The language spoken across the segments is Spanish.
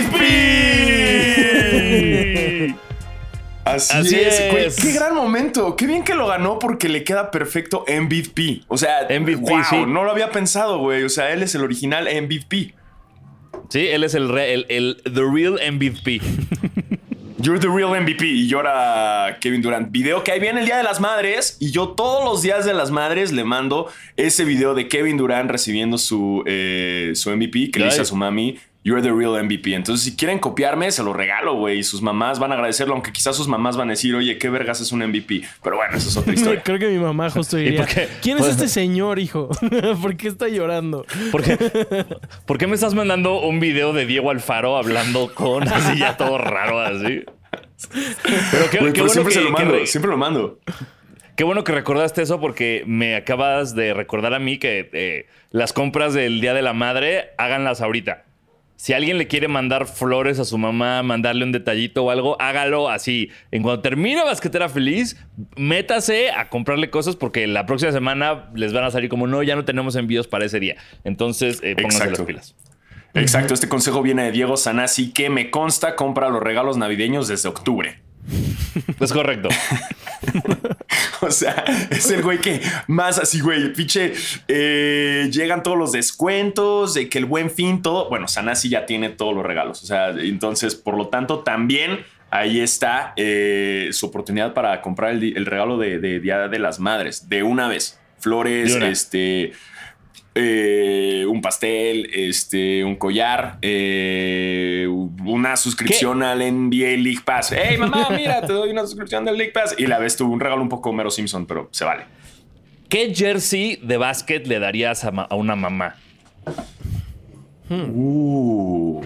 MVP. Así, Así es, es. Qué gran momento. Qué bien que lo ganó porque le queda perfecto MVP. O sea, MVP, wow, sí. no lo había pensado, güey. O sea, él es el original MVP. Sí, él es el, re- el, el The Real MVP. You're the real MVP. Y llora Kevin Durant. Video que ahí viene el Día de las Madres. Y yo todos los días de las madres le mando ese video de Kevin Durant recibiendo su, eh, su MVP que le dice a su mami. You're the real MVP. Entonces, si quieren copiarme, se lo regalo, güey. Y sus mamás van a agradecerlo, aunque quizás sus mamás van a decir, oye, qué vergas es un MVP. Pero bueno, eso es otra historia. Creo que mi mamá justo diría? ¿quién es este señor, hijo? ¿Por qué está llorando? ¿Por qué, ¿Por qué me estás mandando un video de Diego Alfaro hablando con así ya todo raro así? Pero qué, Güey, qué pero bueno siempre que, se lo que mando, re- siempre lo mando. qué bueno que recordaste eso porque me acabas de recordar a mí que eh, las compras del Día de la Madre háganlas ahorita. Si alguien le quiere mandar flores a su mamá, mandarle un detallito o algo, hágalo así. En cuanto termine Basquetera Feliz, métase a comprarle cosas porque la próxima semana les van a salir como no, ya no tenemos envíos para ese día. Entonces, eh, pónganse las pilas. Exacto, este consejo viene de Diego Sanasi, que me consta compra los regalos navideños desde octubre. Es correcto. O sea, es el güey que más así, güey, pinche, eh, llegan todos los descuentos, de que el buen fin, todo. Bueno, Sanasi ya tiene todos los regalos. O sea, entonces, por lo tanto, también ahí está eh, su oportunidad para comprar el, regalo de, de Día de las Madres de una vez. Flores, este. Eh, un pastel, este, un collar, eh, una suscripción al NBA League Pass. Hey, mamá, mira, te doy una suscripción del League Pass. Y la ves tú, un regalo un poco Homero Simpson, pero se vale. ¿Qué jersey de básquet le darías a, ma- a una mamá? Uh.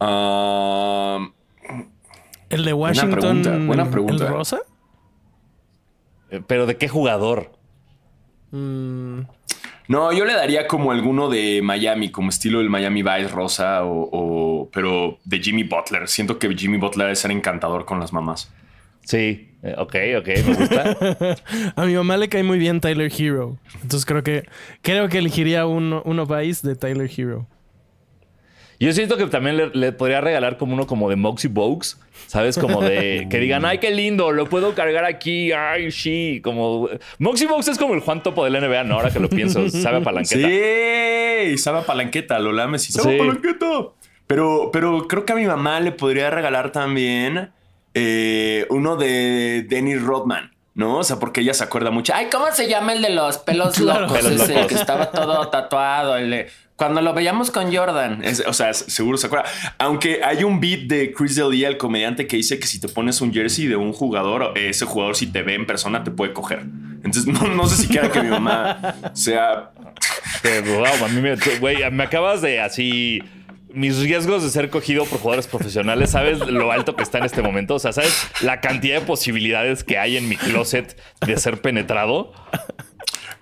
Um, ¿El de Washington? pregunta, buena pregunta. ¿El rosa? Eh, ¿Pero de qué jugador? Mm, no, yo le daría como alguno de Miami, como estilo del Miami Vice rosa, o, o- pero de Jimmy Butler. Siento que Jimmy Butler es ser encantador con las mamás. Sí, eh, ok, ok, me gusta. a mi mamá le cae muy bien Tyler Hero. Entonces creo que creo que elegiría uno, uno Vice de Tyler Hero. Yo siento que también le, le podría regalar como uno como de Moxie Bogues, ¿sabes? Como de que digan, ay, qué lindo, lo puedo cargar aquí, ay, sí. Como Moxie Bogues es como el Juan Topo del NBA, ¿no? Ahora que lo pienso, sabe a palanqueta. Sí, sabe a palanqueta, lo lames y sabe Sí. a palanqueta. Pero, pero creo que a mi mamá le podría regalar también eh, uno de Dennis Rodman. ¿No? O sea, porque ella se acuerda mucho. Ay, ¿cómo se llama el de los pelos Claro. locos? Pelos ese locos. que estaba todo tatuado. el de- Cuando lo veíamos con Jordan. Es- o sea, seguro se acuerda. Aunque hay un beat de Chris D'Elia, el comediante, que dice que si te pones un jersey de un jugador, ese jugador, si te ve en persona, te puede coger. Entonces, no, no sé si quiera que mi mamá sea wow, a mí me, güey, me acabas de así. Mis riesgos de ser cogido por jugadores profesionales, ¿sabes lo alto que está en este momento? O sea, ¿sabes la cantidad de posibilidades que hay en mi closet de ser penetrado?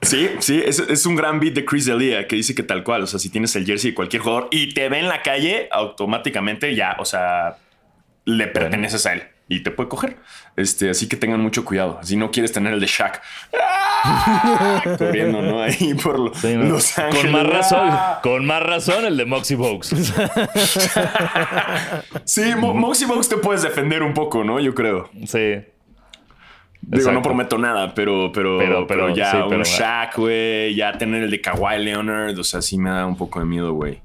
Sí, sí, es, es un gran beat de Chris D'Elia que dice que tal cual, o sea, si tienes el jersey de cualquier jugador y te ve en la calle, automáticamente ya, o sea, le perteneces a él y te puede coger. Este, así que tengan mucho cuidado. Si no quieres tener el de Shaq ¡Ah! corriendo, ¿no? Ahí por lo- Sí, ¿no? Los Ángeles. Con más razón, ¡Ah! con más razón el de Moxie Bogues. Sí, Mo- Moxie Box te puedes defender un poco, ¿no? Yo creo. Sí. Digo, Exacto. no prometo nada, pero, pero, Pero- pero, pero, ya sí, un pero- Shaq, güey, ya tener el de Kawhi Leonard, o sea, sí me da un poco de miedo, güey.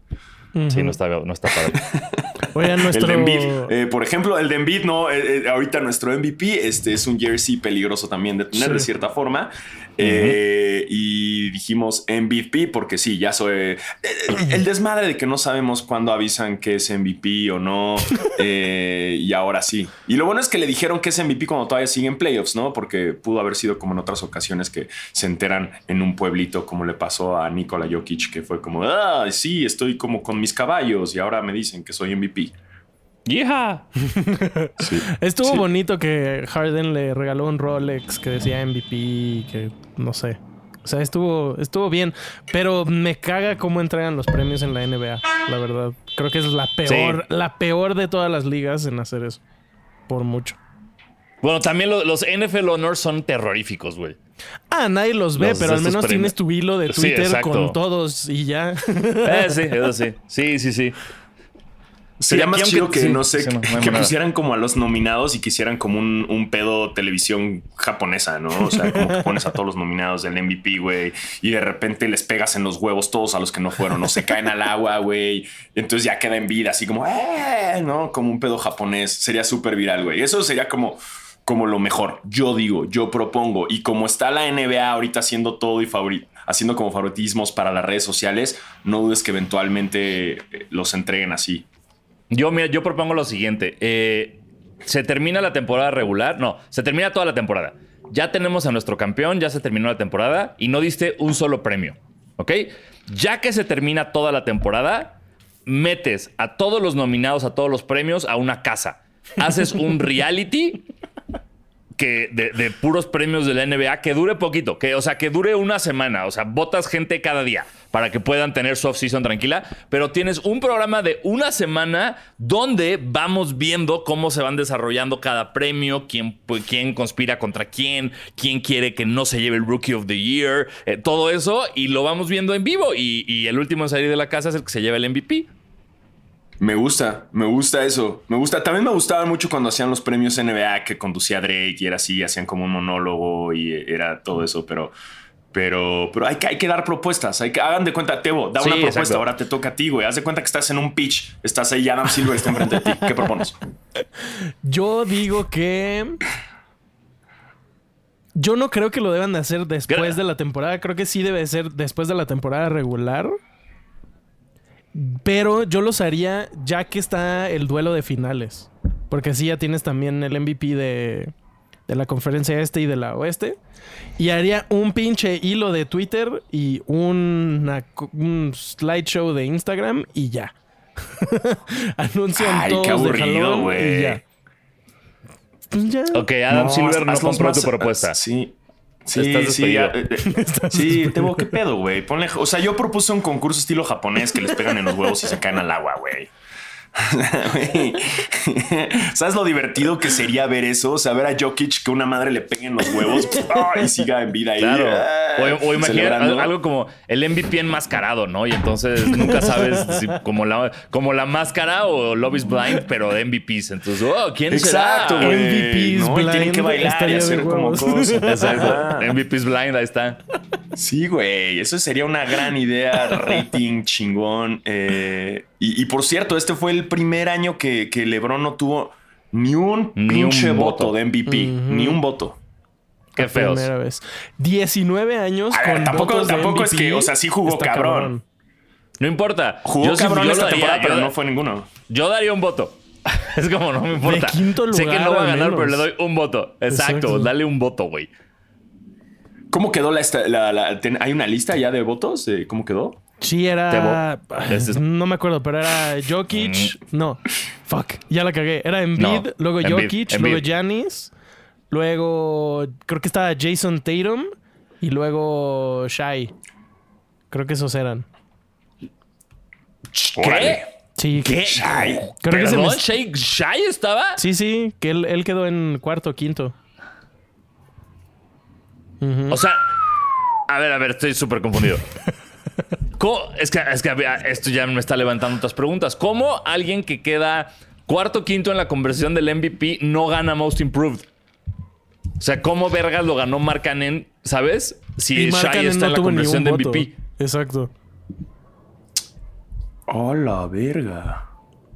Sí, no está, no está padre. Oigan, nuestro... El de Embiid, eh, por ejemplo, el de Embiid, no, Eh, eh, ahorita nuestro MVP este es un jersey peligroso también de tener Sí. de cierta forma. Eh, y dijimos MVP porque sí, ya soy eh, el desmadre de que no sabemos cuándo avisan que es MVP o no. eh, y ahora sí. Y lo bueno es que le dijeron que es MVP cuando todavía siguen playoffs, ¿no? Porque pudo haber sido como en otras ocasiones que se enteran en un pueblito, como le pasó a Nikola Jokic, que fue como, ah, sí, estoy como con mis caballos y ahora me dicen que soy MVP. Sí. Estuvo Sí. bonito que Harden le regaló un Rolex que decía MVP que no sé. O sea, estuvo, estuvo bien. Pero me caga cómo entregan los premios en la NBA, la verdad. Creo que es la peor, la peor de todas las ligas en hacer eso. Por mucho. Bueno, también lo- los NFL Honors son terroríficos, güey. Ah, nadie los ve, Los pero al menos premios. tienes tu hilo de Twitter con todos y ya. Eh, sí, eso sí. Sí, sí, sí. Sería Sí, más chido que, sí, no sé, sí, que pusieran como a los nominados y que hicieran como un, un pedo televisión japonesa, ¿no? O sea, como que pones a todos los nominados del MVP, güey, y de repente les pegas en los huevos todos a los que no fueron, o se caen al agua, güey, entonces ya queda en vida, así como, ¡eh! ¿no? Como un pedo japonés. Sería súper viral, güey. Eso sería como, como lo mejor. Yo digo, yo propongo, y como está la NBA ahorita haciendo todo y haciendo como favoritismos para las redes sociales, no dudes que eventualmente eh, los entreguen así. Yo, mira, yo propongo lo siguiente. Eh, se termina la temporada regular. No, se termina toda la temporada. Ya tenemos a nuestro campeón, ya se terminó la temporada y no diste un solo premio. ¿Ok? Ya que se termina toda la temporada, metes a todos los nominados a todos los premios a una casa. Haces un reality que de, de puros premios de la NBA que dure poquito, que, o sea, que dure una semana, o sea, votas gente cada día para que puedan tener su off-season tranquila, pero tienes un programa de una semana donde vamos viendo cómo se van desarrollando cada premio, quién, pues, quién conspira contra quién, quién quiere que no se lleve el Rookie of the Year, eh, todo eso, y lo vamos viendo en vivo, y, y el último en salir de la casa es el que se lleva el MVP. Me gusta, me gusta eso. Me gusta. También me gustaba mucho cuando hacían los premios NBA que conducía Drake y era así, hacían como un monólogo y era todo eso, pero. Pero, pero hay que, hay que dar propuestas. Hay que, hagan de cuenta, Tebo, da Sí, una propuesta. exacto. Ahora te toca a ti, güey. Haz de cuenta que estás en un pitch. Estás ahí, Adam Silver está enfrente de ti. ¿Qué propones? Yo digo que. Yo no creo que lo deban de hacer después de la temporada. Creo que sí debe ser después de la temporada regular. Pero yo los haría ya que está el duelo de finales. Porque así ya tienes también el MVP de, de la conferencia este y de la oeste. Y haría un pinche hilo de Twitter y una un slideshow de Instagram y ya. Anuncian Ay, todos qué aburrido, güey. ya. Pues ya. Ok, Adam Silver no compró más- tu propuesta. Sí. Sí, Estás sí, despedido. eh, eh, sí, Tebo, ¿qué pedo, güey? Ponle, o sea, yo propuse un concurso estilo japonés que les pegan en los huevos y se caen al agua, güey. ¿Sabes lo divertido que sería ver eso? O sea, ver a Jokic que una madre le pegue en los huevos ¡ah! y siga en vida ahí. Claro. O, o imagina algo como el MVP enmascarado, ¿no? Y entonces nunca sabes si como, la, como la máscara o Love is Blind, pero de MVPs. Entonces, oh, ¿quién Exacto, será? MVPs ¿no? Y tienen blind que bailar y hacer como cosas. Exacto. MVPs Blind, ahí está. Sí, güey, eso sería una gran idea, rating chingón. eh, y, y por cierto, este fue el primer año que, que LeBron no tuvo ni un Ni un pinche voto. voto. de MVP, ni un voto. Qué feos. Primera vez. 19 años A ver, con tampoco- votos de tampoco es que, o sea, sí jugó cabrón. No importa. Jugó Yo sí- cabrón yo esta daría- temporada, pero yo- no fue ninguno. Yo daría un voto. Es como, no me importa. quinto sé que lugar, no va a ganar, pero le doy un voto. Exacto, Exacto. dale un voto, güey. ¿Cómo quedó la, esta- la- la- ten- ¿Hay una lista ya de votos? ¿Cómo quedó? Sí, era. Tebo. Ay, Ese es- No me acuerdo, pero era Jokic. No. Fuck. Ya la cagué. Era Embiid, No, luego Embiid, Jokic, Embiid. luego Giannis. Luego. Creo que estaba Jason Tatum. Y luego Shai. Creo que esos eran. Órale. Sí. ¿Qué? Ay, Creo que se ¿Perdón? me- ¿Shai, Shai estaba? Sí, sí. Que él, él quedó en cuarto o sea, a ver, a ver, estoy súper confundido. Es que, es que esto ya me está levantando otras preguntas. ¿Cómo alguien que queda cuarto o quinto en la conversión del MVP no gana Most Improved? O sea, ¿cómo vergas lo ganó Mark Cannon, sabes? Si Y Shai está en la un de voto. MVP. Exacto. Oh, la verga.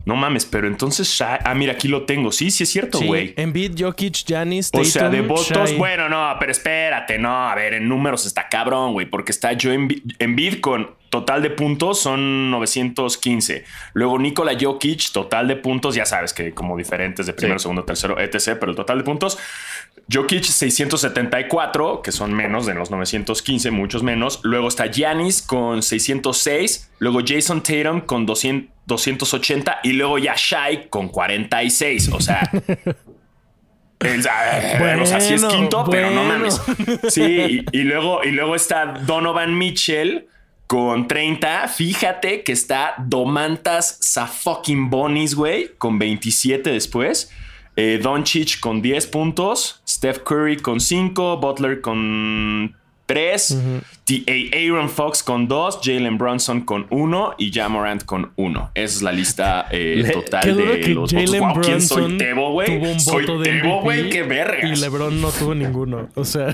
No mames, pero entonces Shai. Ah, mira, aquí lo tengo. Sí, sí es cierto, güey. Sí, Embiid, Jokic, Giannis, O sea, de Tatum, votos, Shai. bueno, no, pero espérate, no, a ver, en números está cabrón, güey, porque está Joe Embi- Embiid con total de puntos son 915. Luego Nikola Jokic, total de puntos, ya sabes que como diferentes de primero, Sí. segundo, tercero, etc., pero el total de puntos, Jokic 674, que son menos de los 915, muchos menos. Luego está Giannis con 606, luego Jason Tatum con 200 280 y luego ya Shai con 46, o sea... El- o sea, sí es Bueno, quinto, pero no bueno. mames. Sí, y, y luego, y luego está Donovan Mitchell con 30. Fíjate que está Domantas Safucking Bonis, güey, con 27 después. Eh, Doncic con 10 puntos. Steph Curry con 5. Butler con 3. Aaron Fox con 2. Jalen Brunson con 1. Y Jamorant con 1. Esa es la lista eh, Le- total de que los Jalen votos. Wow, ¿quién soy? Tebo, güey. tuvo un Soy voto de Tebo, güey. Qué vergas. Y LeBron no tuvo ninguno. O sea,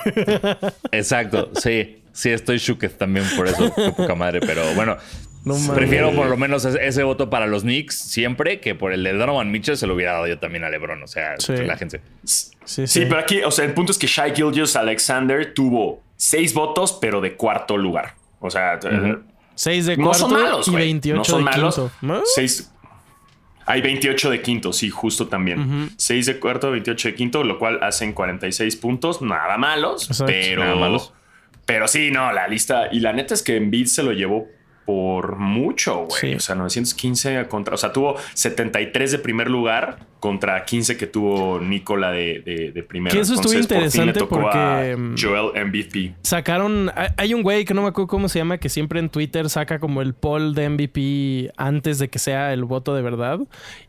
Exacto, sí. Sí, estoy shooketh también por eso. Qué poca madre, pero bueno. No prefiero por lo menos ese, ese voto para los Knicks siempre que por el de Donovan Mitchell se lo hubiera dado yo también a LeBron. O sea, Sí. relájense. sí, sí. Sí, pero aquí, o sea, el punto es que Shai Gilgeous Alexander tuvo seis votos, pero de cuarto lugar. O sea, eh, 6 de no cuarto son malos, y güey. 28 No son de malos. quinto. ¿No? Seis. Hay 28 de quinto, sí, justo también. 6 de cuarto, 28 de quinto, lo cual hacen 46 puntos. Nada malos, Exacto. pero. Nada malos. Pero sí, no, la lista. Y la neta es que Embiid se lo llevó por mucho, güey. Sí. O sea, 915 contra. O sea, tuvo 73 de primer lugar contra 15 que tuvo Nicola de, de, de primero. Que eso estuvo por interesante tocó porque, a mm, Joel MVP. Sacaron. hay- Hay un güey que no me acuerdo cómo se llama, que siempre en Twitter saca como el poll de MVP antes de que sea el voto de verdad.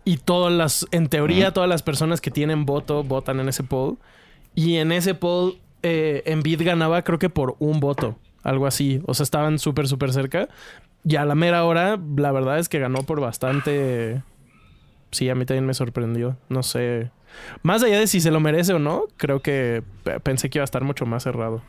Y todas las. En teoría, todas las personas que tienen voto votan en ese poll. Y en ese poll, eh, Embiid ganaba, creo que por un voto. Algo así. O sea, estaban súper, súper cerca. Y a la mera hora, la verdad es que ganó por bastante. Sí, a mí también me sorprendió. No sé. Más allá de si se lo merece o no, creo que pe- pensé que iba a estar mucho más cerrado.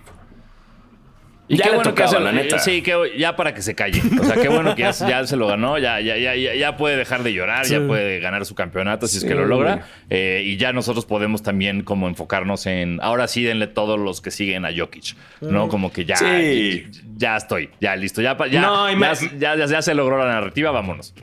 Y Ya qué le bueno tocaba, que se, la neta. Sí, que ya para que se calle. O sea, qué bueno que ya, ya se lo ganó, ya, ya, ya, ya, ya puede dejar de llorar, Sí. ya puede ganar su campeonato si es que lo logra. Eh, y ya nosotros podemos también como enfocarnos en, ahora sí denle todos los que siguen a Jokic, ¿no? Como que ya, Sí. ya estoy, ya listo, ya, pa- ya, No, y ya, más- ya, ya- ya se logró la narrativa, vámonos.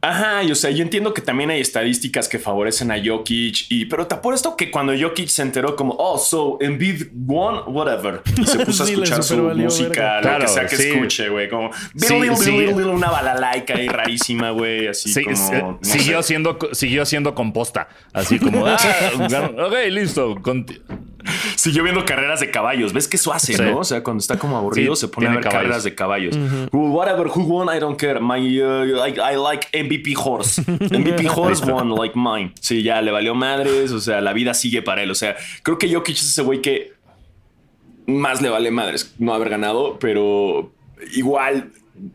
Ajá, y o sea, yo entiendo que también hay estadísticas que favorecen a Jokic, y, pero te apuesto que cuando Jokic se enteró como, oh, so Embiid won, whatever, y se puso Sí, a escuchar su música, lo Claro, que sea que sí. escuche, güey, como, Sí, sí. una balalaica ahí rarísima, güey, así Sí, como, no siguió, sé. siendo, siguió siendo composta. Así como, ah, ok, listo. Conti- Siguió viendo carreras de caballos. ¿Ves que eso hace, Sí. no? O sea, cuando está como aburrido, Sí, se pone a ver caballos. carreras de caballos. Whatever, who won, I don't care. My, uh, I, I like MVP horse. MVP horse won, like mine. Sí, ya le valió madres. O sea, la vida sigue para él. O sea, creo que Jokic es ese güey que más le vale madres no haber ganado, pero igual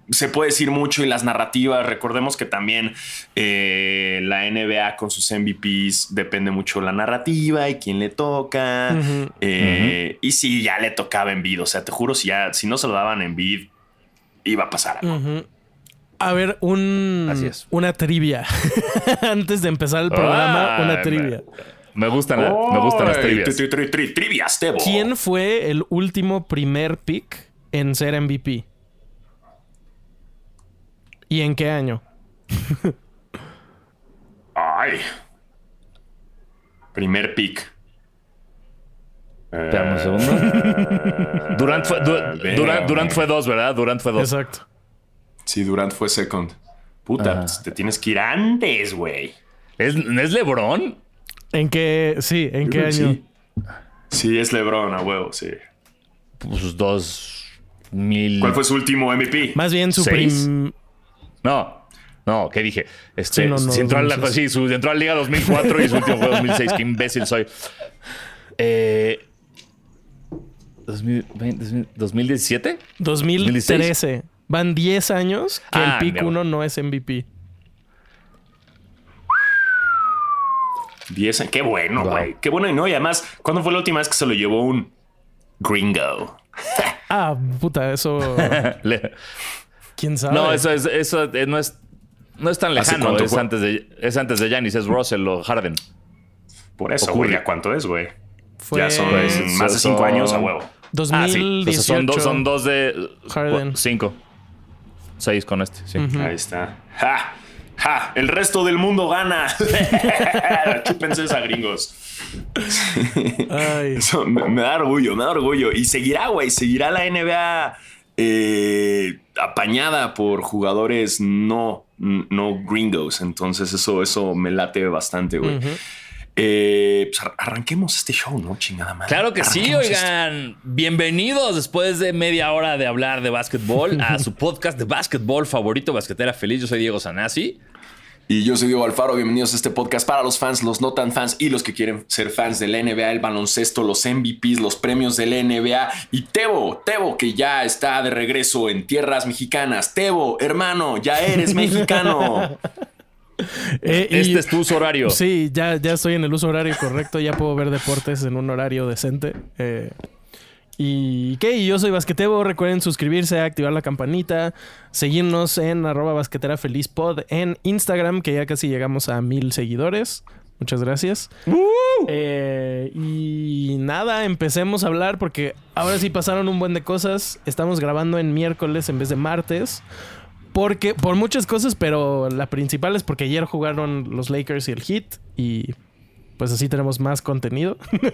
se puede decir mucho y las narrativas. Recordemos que también eh, la NBA con sus MVPs depende mucho de la narrativa y quién le toca. Eh, Y si ya le tocaba en O sea, te juro, si ya, si no se lo daban en vid, iba a pasar algo. A ver, un, Así es. una trivia. Antes de empezar el programa, Ah, una trivia. Me gustan, la- me gustan las trivias. tri- tri- tri- Trivias, Tebo. ¿Quién fue el último primer pick en ser MVP? ¿Y en qué año? Ay. Primer pick. Espérame un segundo. Durant fue, Du-. Durant, Durant fue dos, ¿verdad? Durant fue dos. Exacto. Sí, Durant fue second. Puta, pues, te tienes que ir antes, güey. ¿Es, ¿Es LeBron? ¿En qué? Sí, ¿en qué año? Sí. Sí, es LeBron, a huevo, sí. Pues dos mil. ¿Cuál fue su último MVP? Más bien su Seis. prim... No. No, ¿qué dije? Este, Sí, no, no, si entró, a la, 2006. sí, su, entró a la Liga 2004 y su último fue 2006. Qué imbécil soy. Eh, 2020, 2017? 2013. Van 10 años que Ah, el pick mierda. 1 no es MVP. 10 Qué bueno, Wow. güey. Qué bueno y no. Y además, ¿cuándo fue la última vez que se lo llevó un gringo? Ah, puta, eso... Le- ¿Quién sabe? no, eso es. Eso eh, no es. No es tan ¿Hace lejano, es fue? antes, de, es antes de Giannis, es Russell o Harden. Por eso, güey. ¿ya ¿Cuánto es, güey? Fue Ya son Pues, más de cinco son- años a huevo. Ah, sí. 2018. Entonces son, dos, son dos de... Harden. Cinco. Seis con este, sí. Ahí está. ¡Ja! ¡Ja! El resto del mundo gana. Chúpense esa gringos. Ay. Eso me, me da orgullo, me da orgullo. Y seguirá, güey. Seguirá la NBA eh, apañada por jugadores no, no gringos. Entonces, eso, eso me late bastante, güey. Eh, pues ar- arranquemos este show, ¿no? Chingada madre. Claro que sí, Arranquemos esto. oigan. Bienvenidos después de media hora de hablar de básquetbol a su podcast de básquetbol favorito, Basquetera Feliz. Yo soy Diego Sanasi. Y yo soy Diego Alfaro, bienvenidos a este podcast para los fans, los no tan fans y los que quieren ser fans de la NBA, el baloncesto, los MVPs, los premios de la NBA y Tebo, Tebo que ya está de regreso en tierras mexicanas. Tebo, hermano, ya eres mexicano. Eh, y- Este es tu uso horario. Sí, ya, ya estoy en el uso horario correcto. Ya puedo ver deportes en un horario decente. Eh, ¿Y qué? Y yo soy Basquetebo. Recuerden suscribirse, activar la campanita, seguirnos en arroba basquetera feliz pod en Instagram, que ya casi llegamos a mil seguidores. Muchas gracias. Eh, y nada, empecemos a hablar porque ahora sí pasaron un buen de cosas. Estamos grabando en miércoles en vez de martes. Porque, por muchas cosas, pero la principal es porque ayer jugaron los Lakers y el Heat. Y pues así tenemos más contenido.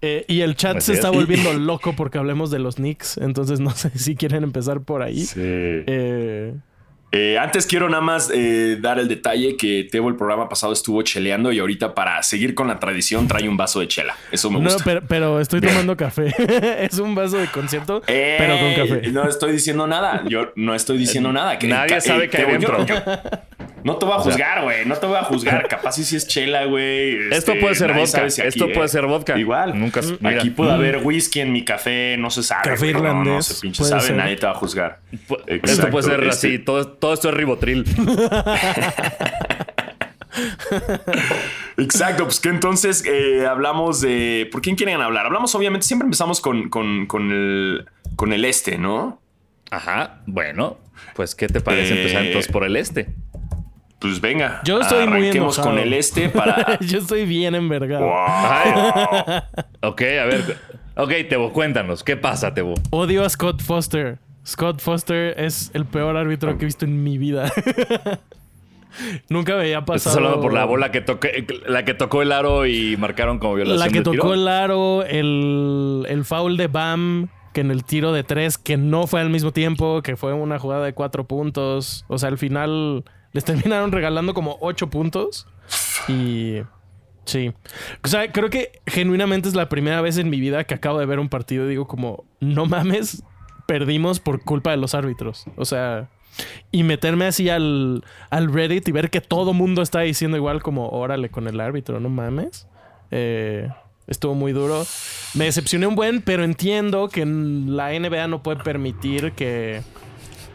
Eh, y el chat se es. está volviendo loco porque hablemos de los Knicks. Entonces no sé si quieren empezar por ahí. Eh, Eh, antes quiero nada más eh, dar el detalle que Tebo el programa pasado estuvo cheleando y ahorita para seguir con la tradición trae un vaso de chela. Eso me no, gusta. pero, pero estoy tomando café. es un vaso de concierto, Eh, pero con café. No estoy diciendo nada. Yo no estoy diciendo nada. Que- Nadie sabe qué hay yo- dentro. yo- no te voy a juzgar, güey. No te voy a juzgar. Capaz si sí es chela, güey. Esto Este, puede ser vodka. sabe si aquí, Esto eh, puede ser vodka. Igual. Nunca. mira. Aquí puede haber whisky en mi café. No se sabe. Café güey. No, no irlandés, se pinche sabe. ser. Nadie te va a juzgar. Pu- Esto Exacto, puede ser este- así. Todo, todo esto es ribotril. Exacto, pues que entonces eh, hablamos de. ¿Por quién quieren hablar? Hablamos, obviamente, siempre empezamos con, con, con el, con el este, ¿no? Ajá. Bueno, pues, ¿qué te parece Eh, empezar entonces por el este? Pues venga. Yo estoy muy enojado. con el este para. Yo estoy bien envergado. Wow. Ok, a ver. Ok, Tebo, cuéntanos. ¿Qué pasa, Tebo? Odio a Scott Foster. Scott Foster es el peor árbitro que he visto en mi vida. Nunca veía pasado. Estás hablando por la bola que, toque, la que tocó el aro y marcaron como violación La que de tiro? tocó el aro, el, el foul de Bam, que en el tiro de tres, que no fue al mismo tiempo, que fue una jugada de cuatro puntos. O sea, al final les terminaron regalando como ocho puntos. Y. Sí. O sea, creo que genuinamente es la primera vez en mi vida que acabo de ver un partido y digo como, no mames, perdimos por culpa de los árbitros. O sea, y meterme así al, al Reddit y ver que todo mundo está diciendo igual como, órale con el árbitro, no mames. Eh, estuvo muy duro. Me decepcioné un buen, pero entiendo que la NBA no puede permitir que,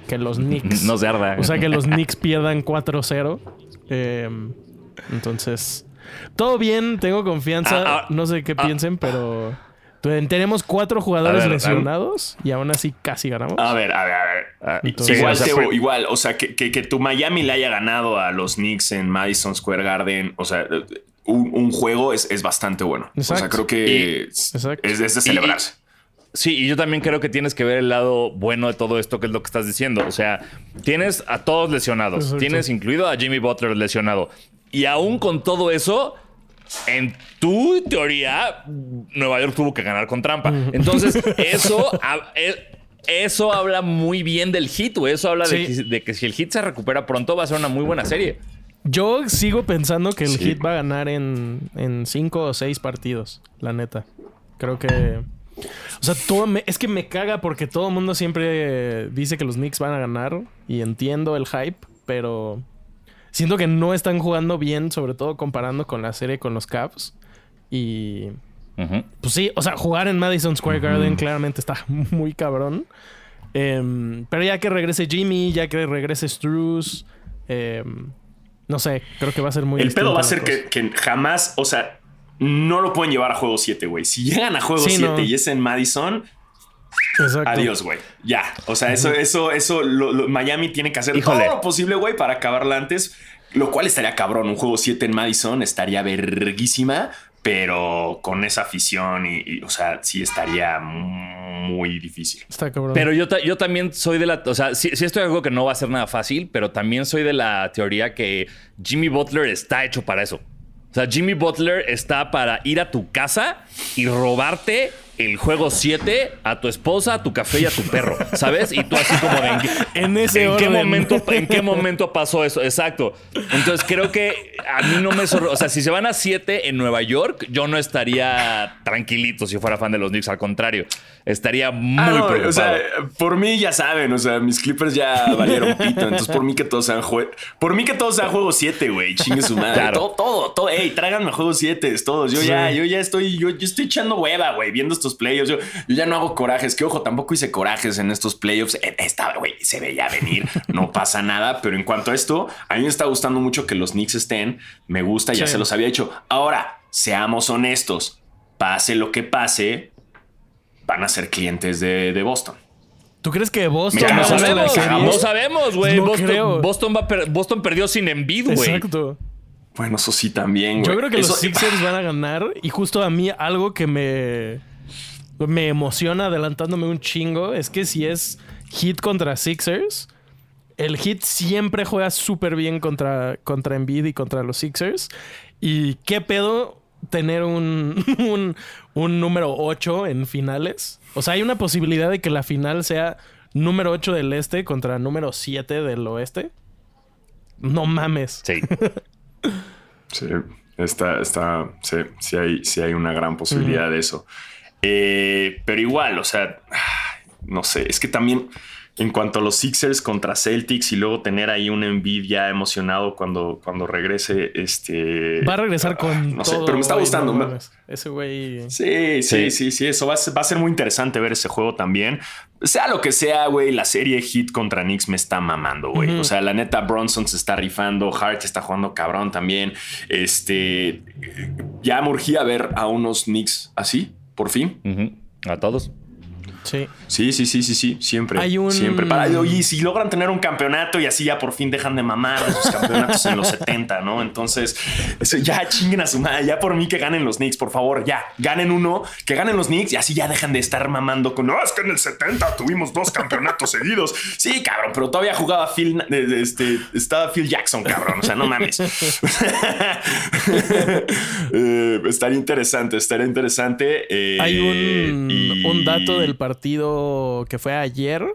que los Knicks... No se arda. O sea, que los Knicks pierdan 4-0. Eh, entonces, todo bien, tengo confianza. Ah, ah, no sé qué ah, piensen, pero tenemos cuatro jugadores ver, lesionados y aún así casi ganamos. A ver, a ver, a ver. Entonces- igual, o sea, Tebo, fue- igual. O sea, que, que, que tu Miami le haya ganado a los Knicks en Madison Square Garden. O sea, un, un juego es, es bastante bueno. O sea, creo que es, es de celebrarse. Sí, y yo también creo que tienes que ver el lado bueno de todo esto, que es lo que estás diciendo. O sea, tienes a todos lesionados. Exacto. Tienes incluido a Jimmy Butler lesionado. Y aún con todo eso, en tu teoría, Nueva York tuvo que ganar con trampa. Entonces, eso, eh, eso habla muy bien del hit, güey. Eso habla de, que, de que si el hit se recupera pronto, va a ser una muy buena serie. Yo sigo pensando que el Sí. Heat va a ganar en, en cinco o seis partidos, la neta. Creo que... O sea, todo me- es que me caga porque todo el mundo siempre dice que los Knicks van a ganar y entiendo el hype, pero siento que no están jugando bien, sobre todo comparando con la serie con los Cavs. Y pues sí, o sea, jugar en Madison Square Garden claramente está muy cabrón. Em, pero ya que regrese Jimmy, ya que regrese Struz, em, no sé, creo que va a ser muy El pedo va a ser que, que jamás, o sea, no lo pueden llevar a juego 7, güey. Si llegan a juego Sí, 7 no. y es en Madison, Exacto. Adiós, güey. Ya. O sea, eso, eso, eso, lo- lo- Miami tiene que hacer Híjole. todo lo posible, güey, para acabarla antes. Lo cual estaría cabrón. Un juego 7 en Madison estaría verguísima, pero con esa afición y, y, o sea, sí estaría muy difícil. Está cabrón. Pero yo, ta- yo también soy de la. O sea, sí, sí estoy acuerdo que no va a ser nada fácil, pero también soy de la teoría que Jimmy Butler está hecho para eso. O sea, Jimmy Butler está para ir a tu casa y robarte el juego 7 a tu esposa, a tu café y a tu perro, ¿sabes? Y tú así como de... ¿En, qué- En ese ¿en qué momento, ¿En qué momento pasó eso? Exacto. Entonces creo que a mí no me sorprende. O sea, si se van a 7 en Nueva York, yo no estaría tranquilito si fuera fan de los Knicks. Al contrario, estaría muy Ah, no, preocupado. o sea, por mí ya saben, o sea, mis Clippers ya valieron pito. Entonces, por mí que todos sean jue- Por mí que todos sean juego 7, güey. Chingue su madre. Claro. Todo, todo, todo. Ey, tráiganme juegos 7 todos. Yo ya, yo ya estoy, yo, yo estoy echando hueva, güey, viendo estos playoffs. Yo, yo ya no hago corajes. Que ojo, tampoco hice corajes en estos playoffs. Eh, Esta, güey, se veía venir. No pasa nada. Pero en cuanto a esto, a mí me está gustando mucho que los Knicks estén. Me gusta, ya Sí. se los había dicho. Ahora, seamos honestos. Pase lo que pase, van a ser clientes de, de Boston. ¿Tú crees que Boston Ya no sabemos, no sabemos, güey. No Boston. Boston, va a per- Boston perdió sin Embiid, güey. Exacto. Bueno, eso sí también, güey. Yo creo que Eso- los Sixers van a ganar. Y justo a mí algo que me, me emociona adelantándome un chingo es que si es Hit contra Sixers, el Hit siempre juega súper bien contra, contra Embiid y contra los Sixers. Y qué pedo tener un, un, un número 8 en finales. O sea, hay una posibilidad de que la final sea número 8 del este contra número 7 del oeste. No mames. Sí. Sí, está, está, sí, sí hay, sí hay una gran posibilidad de eso. Eh, pero igual, o sea, no sé, es que también en cuanto a los Sixers contra Celtics y luego tener ahí un Embiid ya emocionado cuando, cuando regrese, este... Va a regresar con ah, No sé, pero me está gustando. no. Ese güey. Sí, sí, Sí. sí, sí, eso va a, ser, va a ser muy interesante ver ese juego también. Sea lo que sea, güey, la serie Hit contra Knicks me está mamando, güey. O sea, la neta, Bronson se está rifando, Hart está jugando cabrón también. Este, ya me urgía ver a unos Knicks así, por fin. A todos. Sí. Sí, sí, sí, sí, sí, siempre. Hay un- Siempre. Para, oye, si logran tener un campeonato y así ya por fin dejan de mamar de sus campeonatos en los 70, ¿no? Entonces, eso ya chinguen a su madre. Ya por mí que ganen los Knicks, por favor, ya. Ganen uno, que ganen los Knicks y así ya dejan de estar mamando con, no, es que en el 70 tuvimos dos campeonatos seguidos. Sí, cabrón, pero todavía jugaba Phil, eh, este, estaba Phil Jackson, cabrón. O sea, no mames. Eh, estaría interesante, estaría interesante. eh, Hay un, y- un dato del partido que fue ayer.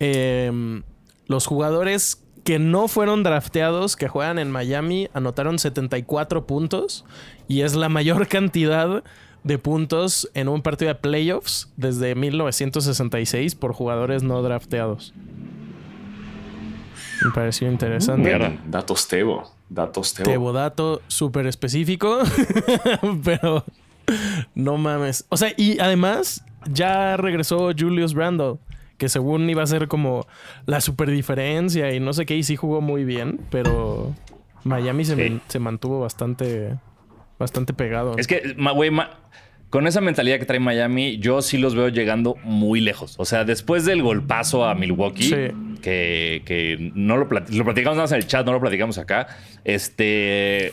Em, los jugadores que no fueron drafteados, que juegan en Miami, anotaron 74 puntos. Y es la mayor cantidad de puntos en un partido de playoffs desde 1966 por jugadores no drafteados. Me pareció interesante. Mierda. Datos Tebo. Datos Tebo. Tebo dato súper específico, pero no mames. O sea, y además ya regresó Julius Randle, que según iba a ser como la super diferencia y no sé qué, y sí jugó muy bien, pero Miami se, Sí. se mantuvo bastante, bastante pegado. Es que, güey, con esa mentalidad que trae Miami, yo sí los veo llegando muy lejos. O sea, después del golpazo a Milwaukee, Sí. que, que no lo, plat- lo platicamos nada más en el chat, no lo platicamos acá. Este.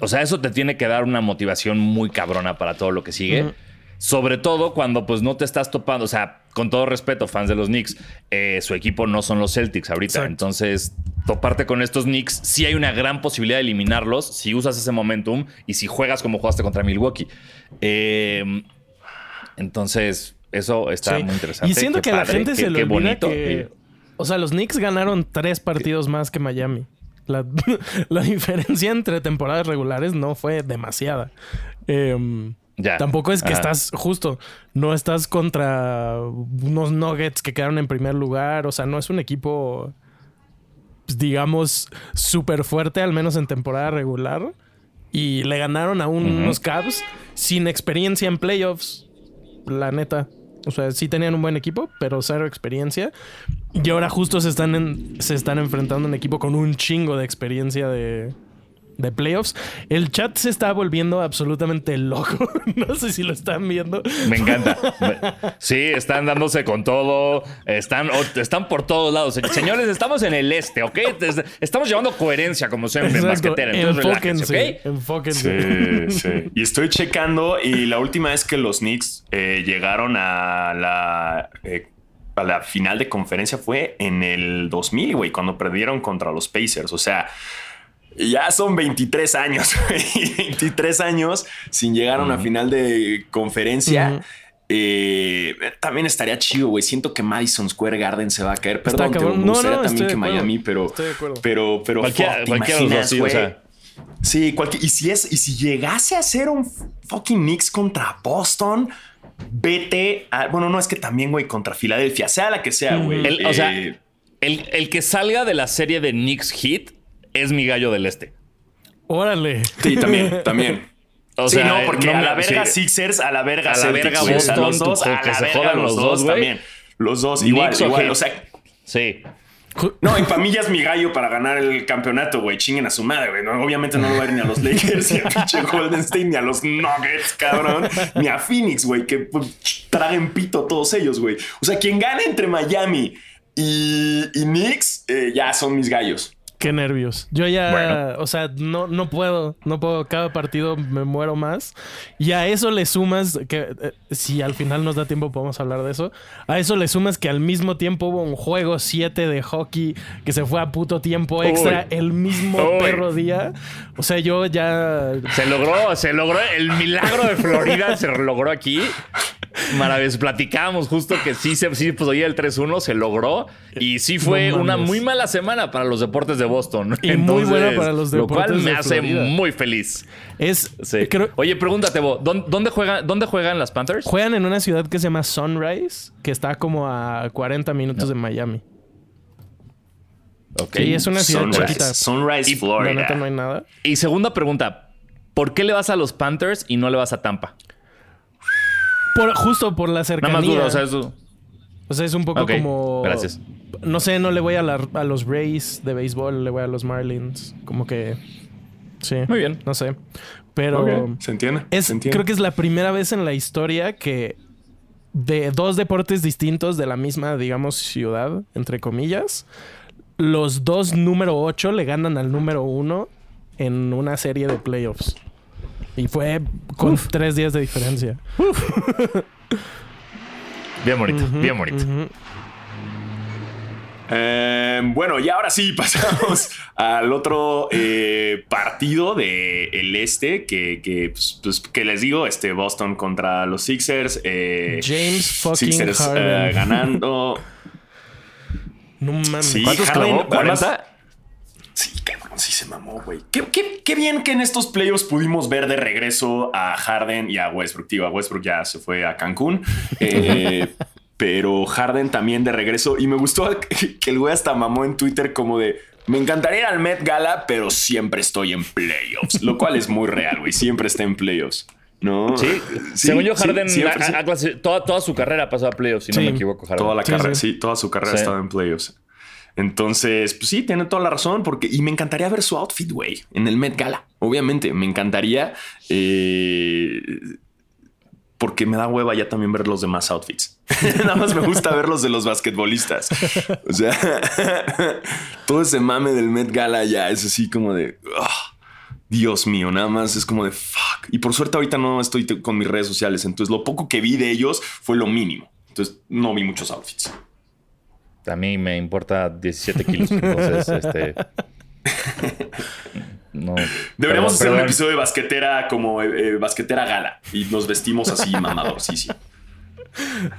O sea, eso te tiene que dar una motivación muy cabrona para todo lo que sigue. Sobre todo cuando pues no te estás topando, o sea, con todo respeto, fans de los Knicks, eh, su equipo no son los Celtics ahorita. Exacto. Entonces, toparte con estos Knicks, sí hay una gran posibilidad de eliminarlos si usas ese momentum y si juegas como jugaste contra Milwaukee. Eh, entonces, eso está Sí. muy interesante. Y siento Qué que a la gente qué- se le qué olvida bonito. que... Eh, O sea, los Knicks ganaron tres partidos más que Miami. La, la diferencia entre temporadas regulares no fue demasiada. Em, Ya. Tampoco es que Ajá. estás justo, no estás contra unos Nuggets que quedaron en primer lugar, o sea, no es un equipo, pues, digamos, súper fuerte, al menos en temporada regular, y le ganaron a un- unos Cavs sin experiencia en playoffs, la neta. O sea, sí tenían un buen equipo, pero cero experiencia. Y ahora justo se están, en- se están enfrentando a un equipo con un chingo de experiencia de, de playoffs. El chat se está volviendo absolutamente loco. no sé si lo están viendo. Me encanta. Sí, están dándose con todo. Están, están por todos lados. Señores, estamos en el este, ¿ok? Estamos llevando coherencia como siempre en basquetera. Entonces relájense, Enfóquense. ¿ok? Enfóquense. Sí, sí. Y estoy checando y la última vez que los Knicks eh, llegaron a la, eh, a la final de conferencia fue en el 2000, güey, cuando perdieron contra los Pacers. O sea, ya son 23 años, güey. 23 años sin llegar a una final de conferencia. Eh, también estaría chido, güey. Siento que Madison Square Garden se va a caer. Perdón, te cabrón. me No, gustaría no, también que. Miami, pero, Estoy de acuerdo. pero, pero, Cualquiera- fuck, ¿te cualquiera de los dos, imaginas, sí, o güey? sea. Sí, cualquier, y si es, y si llegase a ser un fucking Knicks contra Boston, vete a, bueno, no es que también, güey, contra Filadelfia, sea la que sea, güey. El- o sea, Eh, El, el que salga de la serie de Knicks Hit es mi gallo del este. Órale. sí, también, también. O sí, sea, no, porque no a la verga sí. Sixers, a la verga A la Celtics, verga Boston, los dos, a la se verga jodan los los dos también. Los dos, igual, Knicks igual. O sea, Sí. No, y para mí ya es mi gallo para ganar el campeonato, güey. Chinguen a su madre, güey. No, obviamente no lo va a ir ni a los Lakers, ni a pinche Golden State, ni a los Nuggets, cabrón. Ni a Phoenix, güey. Que pues, traguen pito todos ellos, güey. O sea, quien gane entre Miami y, y Knicks, eh, ya son mis gallos. Qué nervios. Yo ya, Bueno. o sea, no, no puedo, no puedo. Cada partido me muero más. Y a eso le sumas que, eh, si al final nos da tiempo, podemos hablar de eso. A eso le sumas que al mismo tiempo hubo un juego 7 de hockey que se fue a puto tiempo extra Uy. el mismo Uy. perro día. O sea, yo ya. Se logró, se logró. El milagro de Florida se logró aquí. Maravilloso. Platicábamos justo que sí, se, sí pues oía el 3-1, se logró. Y sí fue No una muy mala semana para los deportes de Boston. Y muy buena para los Lo cual deportes me de hace muy feliz. Es. Sí. creo- Oye, pregúntate, vos, ¿dónde, dónde, juega, ¿dónde juegan las Panthers? juegan en una ciudad que se llama Sunrise, que está como a 40 minutos de Miami. Ok. Sí, es una ciudad Sunrise, chiquita. Sunrise, La Florida. neta no hay nada. Y segunda pregunta, ¿por qué le vas a los Panthers y no le vas a Tampa? Por, justo por la Nada cercanía. más duda, o sea, eso... O sea, es un poco como. gracias. No sé, no le voy a, la- a los Rays de béisbol, le voy a los Marlins. Como que. Sí. Muy bien. No sé. Pero. Ok, ¿Se entiende? Es, ¿Se entiende? creo que es la primera vez en la historia que de dos deportes distintos de la misma, digamos, ciudad, entre comillas, los dos número 8 le ganan al número 1 en una serie de playoffs. Y fue con tres días de diferencia. Bien bonito, bien bonito. Ujú. Eh, bueno, y ahora sí pasamos al otro eh, partido del este que, que, pues, pues, que les digo, este Boston contra los Sixers. eh, James fucking Sixers eh, Harden. ganando. No mames. Sí, ¿Cuántos Harden, clavó? además- ¿40? Sí, cabrón, sí se mamó, güey. Qué, qué- qué bien que en estos playoffs pudimos ver de regreso a Harden y a Westbrook. Tío, a Westbrook ya se fue a Cancún. Eh, pero Harden también de regreso. Y me gustó que el güey hasta mamó en Twitter como de... Me encantaría ir al Met Gala, pero siempre estoy en playoffs. Lo cual es muy real, güey. Siempre está en playoffs. ¿No? Sí, Sí, según yo, sí, Harden siempre, ha- ha toda, toda su carrera pasó a playoffs, si Sí. no me equivoco, Harden. Toda la Sí, carrera, sí. sí. toda su carrera Sí. estaba en playoffs. Entonces, pues sí, tiene toda la razón. Porque, y me encantaría ver su outfit, güey, en el Met Gala. Obviamente, me encantaría. eh, porque me da hueva ya también ver los demás outfits. Nada más me gusta ver los de los basquetbolistas. O sea, todo ese mame del Met Gala ya es así como de. ah, Dios mío, nada más es como de fuck. Y por suerte ahorita no estoy con mis redes sociales. Entonces, lo poco que vi de ellos fue lo mínimo. Entonces, no vi muchos outfits. A mí me importa 17 kilos. Entonces, este. No. Deberíamos Perdón, hacer un episodio de basquetera como eh, eh, basquetera gala y nos vestimos así mamador, sí, sí.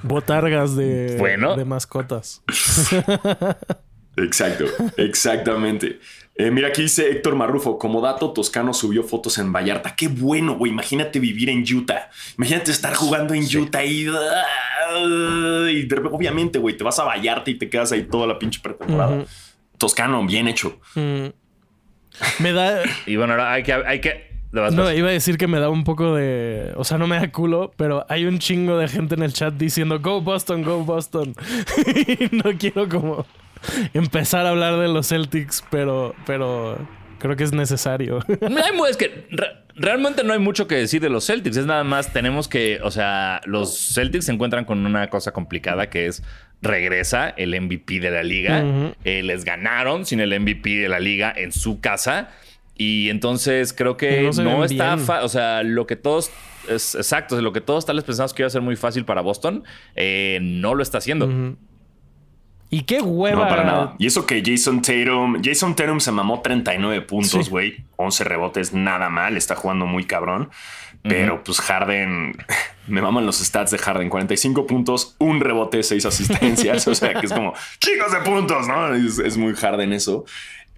Botargas de, Bueno. de mascotas. Exacto, exactamente. Eh, mira, aquí dice Héctor Marrufo, como dato, Toscano subió fotos en Vallarta. Qué bueno, güey. Imagínate vivir en Utah. Imagínate estar jugando en Utah y, y de obviamente, güey, te vas a Vallarta y te quedas ahí toda la pinche pretemporada. Toscano, bien hecho. Mm. Me da. Y bueno, ahora hay que. Hay que No, vas. iba a decir que me da un poco de. O sea, no me da culo, pero hay un chingo de gente en el chat diciendo Go Boston, Go Boston. y no quiero como empezar a hablar de los Celtics, pero. Pero. Creo que es necesario. es que realmente no hay mucho que decir de los Celtics. Es nada más, tenemos que, o sea, los Celtics se encuentran con una cosa complicada que es regresa el MVP de la liga. Eh, les ganaron sin el MVP de la liga en su casa. Y entonces creo que no, está, o sea, lo que todos, es, exacto, lo que todos tal vez pensamos que iba a ser muy fácil para Boston, eh, no lo está haciendo. Y qué hueva. No, para nada. Y eso que Jason Tatum, Jason Tatum se mamó 39 puntos, güey. 11 rebotes, nada mal. Está jugando muy cabrón. Pero pues Harden, me maman los stats de Harden. 45 puntos, un rebote, 6 asistencias. o sea que es como chicos de puntos, ¿no? Es, muy Harden eso.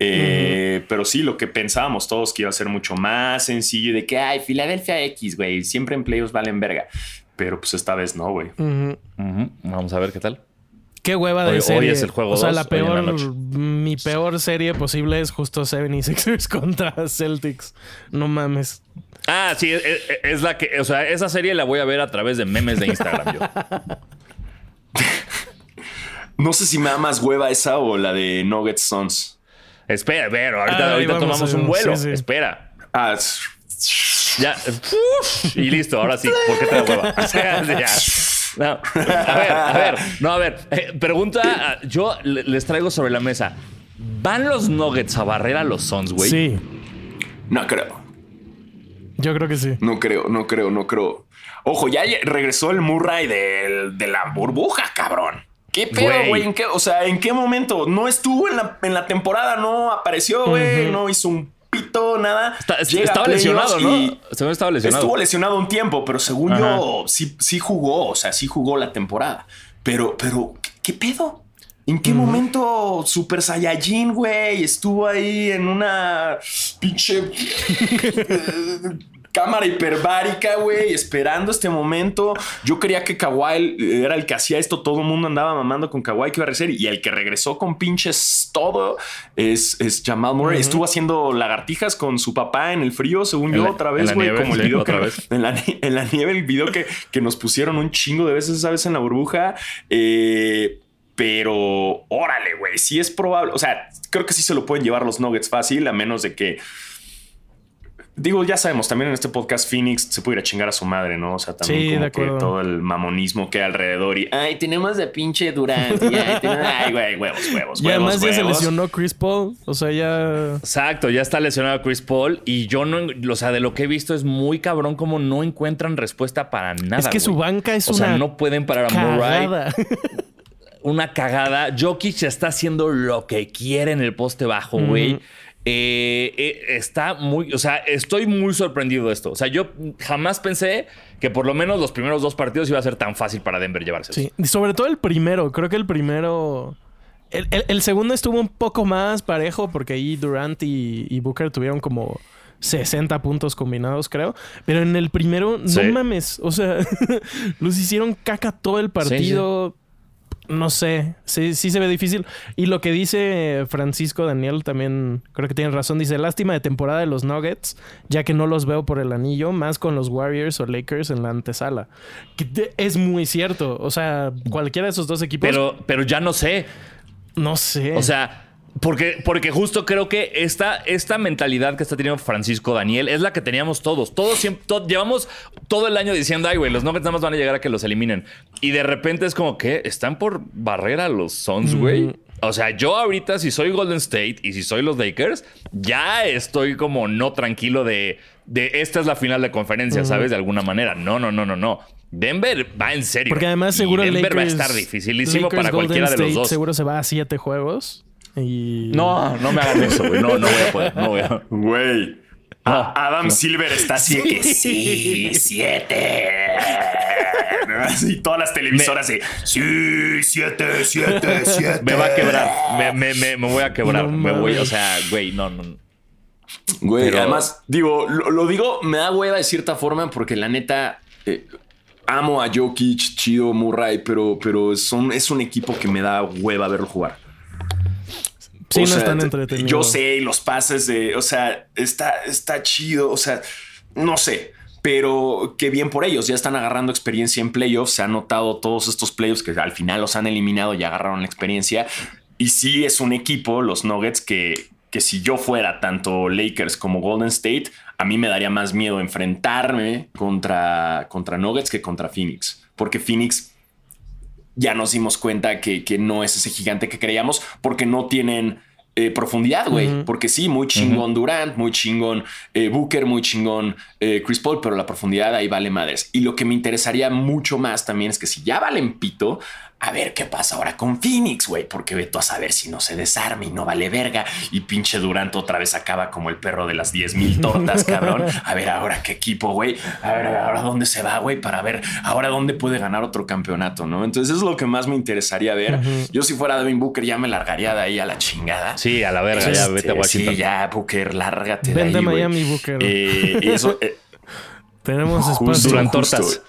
Eh, pero sí, lo que pensábamos todos que iba a ser mucho más sencillo de que, ay, Filadelfia X, güey, siempre en playoffs valen verga. Pero pues esta vez no, güey. Vamos a ver qué tal. Qué hueva de serie. Hoy es el juego O sea, la peor, mi peor serie posible es justo 76ers contra Celtics. No mames. Ah, sí, es, la que, o sea, esa serie la voy a ver a través de memes de Instagram yo. no sé si me da más hueva esa o la de Nuggets Sons. Espera, a ver, ahorita, ahorita tomamos un vuelo. Espera. Ah, ya. y listo, ahora sí. ¿Por qué te da hueva? No, a ver, a ver, no, a ver. Eh, pregunta, yo les traigo sobre la mesa. ¿Van los Nuggets a barrer a los Suns, güey? Sí. No creo. Yo creo que sí. No creo, no creo, no creo. Ojo, ya regresó el Murray de, la burbuja, cabrón. ¿Qué pedo, güey? o sea, ¿en qué momento? No estuvo en la, en la temporada, no apareció, güey, no hizo un nada. estaba lesionado, ¿no? estaba lesionado. Estuvo lesionado un tiempo, pero según yo, sí, sí jugó, o sea, sí jugó la temporada. Pero, pero, ¿qué pedo? ¿En qué momento Super Saiyajin, güey, estuvo ahí en una pinche cámara hiperbárica, güey, esperando este momento. Yo quería que Kawhi era el que hacía esto. Todo el mundo andaba mamando con Kawhi que iba a regresar. Y el que regresó con pinches todo es, es Jamal Murray. Estuvo haciendo lagartijas con su papá en el frío, según yo, otra vez, güey. Como el video que, En la, en la, nieve, el video que, que nos pusieron un chingo de veces, ¿sabes? En la burbuja. Eh, pero órale, güey, sí es probable. O sea, creo que sí se lo pueden llevar los Nuggets fácil, a menos de que Digo, ya sabemos, también en este podcast Phoenix se puede ir a chingar a su madre, ¿no? O sea, también como que todo el mamonismo que hay alrededor y ay, tenemos de pinche Durant y ay, güey, huevos, huevos, Y además ya se lesionó Chris Paul, o sea, ya Exacto, ya está lesionado Chris Paul y yo no, o sea, de lo que he visto es muy cabrón como no encuentran respuesta para nada. Es que su banca es o una sea, no pueden parar a Murray. una cagada. Jokic está haciendo lo que quiere en el poste bajo, güey. Eh, eh, está muy, o sea, estoy muy sorprendido de esto. O sea, yo jamás pensé que por lo menos los primeros dos partidos iba a ser tan fácil para Denver llevarse. Sí, sobre todo el primero. Creo que el primero. El, segundo estuvo un poco más parejo porque ahí Durant y, Booker tuvieron como 60 puntos combinados, creo. Pero en el primero, no mames. O sea, los hicieron caca todo el partido no sé, sí, sí se ve difícil. Y lo que dice Francisco Daniel también creo que tiene razón. Dice, lástima de temporada de los Nuggets, ya que no los veo por el anillo, más con los Warriors o Lakers en la antesala. es muy cierto. O sea, cualquiera de esos dos equipos... Pero, pero ya no sé. No sé. O sea, porque, porque justo creo que esta, esta mentalidad que está teniendo Francisco Daniel es la que teníamos todos. Todos siempre, llevamos todo el año diciendo, ay, güey, los Nuggets nada más van a llegar a que los eliminen. Y de repente es como que están por barrer a los Suns, güey. O sea, yo ahorita, si soy Golden State y si soy los Lakers, ya estoy como no tranquilo de, de esta es la final de conferencia, ¿sabes? De alguna manera. No, no, no, no, no. Denver va en serio. Porque además seguro Denver va a estar dificilísimo para cualquiera de los dos. Seguro se va a siete juegos. No, no me hagan eso, güey. No, no voy a poder. No voy a. Güey. Adam Silver está así que sí, siete. Y todas las televisoras me, sí, siete, siete, siete. Me va a quebrar. Me, me, me, me voy a quebrar. me voy, o sea, güey, no, no. Güey, además, digo, lo, digo, me da hueva de cierta forma porque la neta. Eh, amo a Jokic, chido, Murray, pero, pero son, es un equipo que me da hueva verlo jugar. Sí, no están entretenidos. Yo sé, los pases de, o sea, está, está chido, o sea, no sé, pero qué bien por ellos, ya están agarrando experiencia en playoffs, se han notado todos estos playoffs que al final los han eliminado y agarraron la experiencia. Y sí es un equipo, los Nuggets, que, que si yo fuera tanto Lakers como Golden State, a mí me daría más miedo enfrentarme contra, contra Nuggets que contra Phoenix. Porque Phoenix ya nos dimos cuenta que, que no es ese gigante que creíamos porque no tienen eh, profundidad, güey. Porque sí, muy chingón Durant, muy chingón eh, Booker, muy chingón eh, Chris Paul, pero la profundidad ahí vale madres. Y lo que me interesaría mucho más también es que si ya valen pito, a ver qué pasa ahora con Phoenix, güey, porque veto a saber si no se desarma y no vale verga. Y pinche Durant otra vez acaba como el perro de las 10 mil tortas, cabrón. A ver ahora qué equipo, güey. A ver ahora dónde se va, güey, para ver ahora dónde puede ganar otro campeonato, ¿no? Entonces es lo que más me interesaría ver. Yo si fuera Devin Booker ya me largaría de ahí a la chingada. Sí, a la verga, ya vete a Este, Washington. Sí, ya, Booker, lárgate de Vente ahí. Miami, Booker. Eh, y eso... eh, Tenemos espacio. Durant tortas.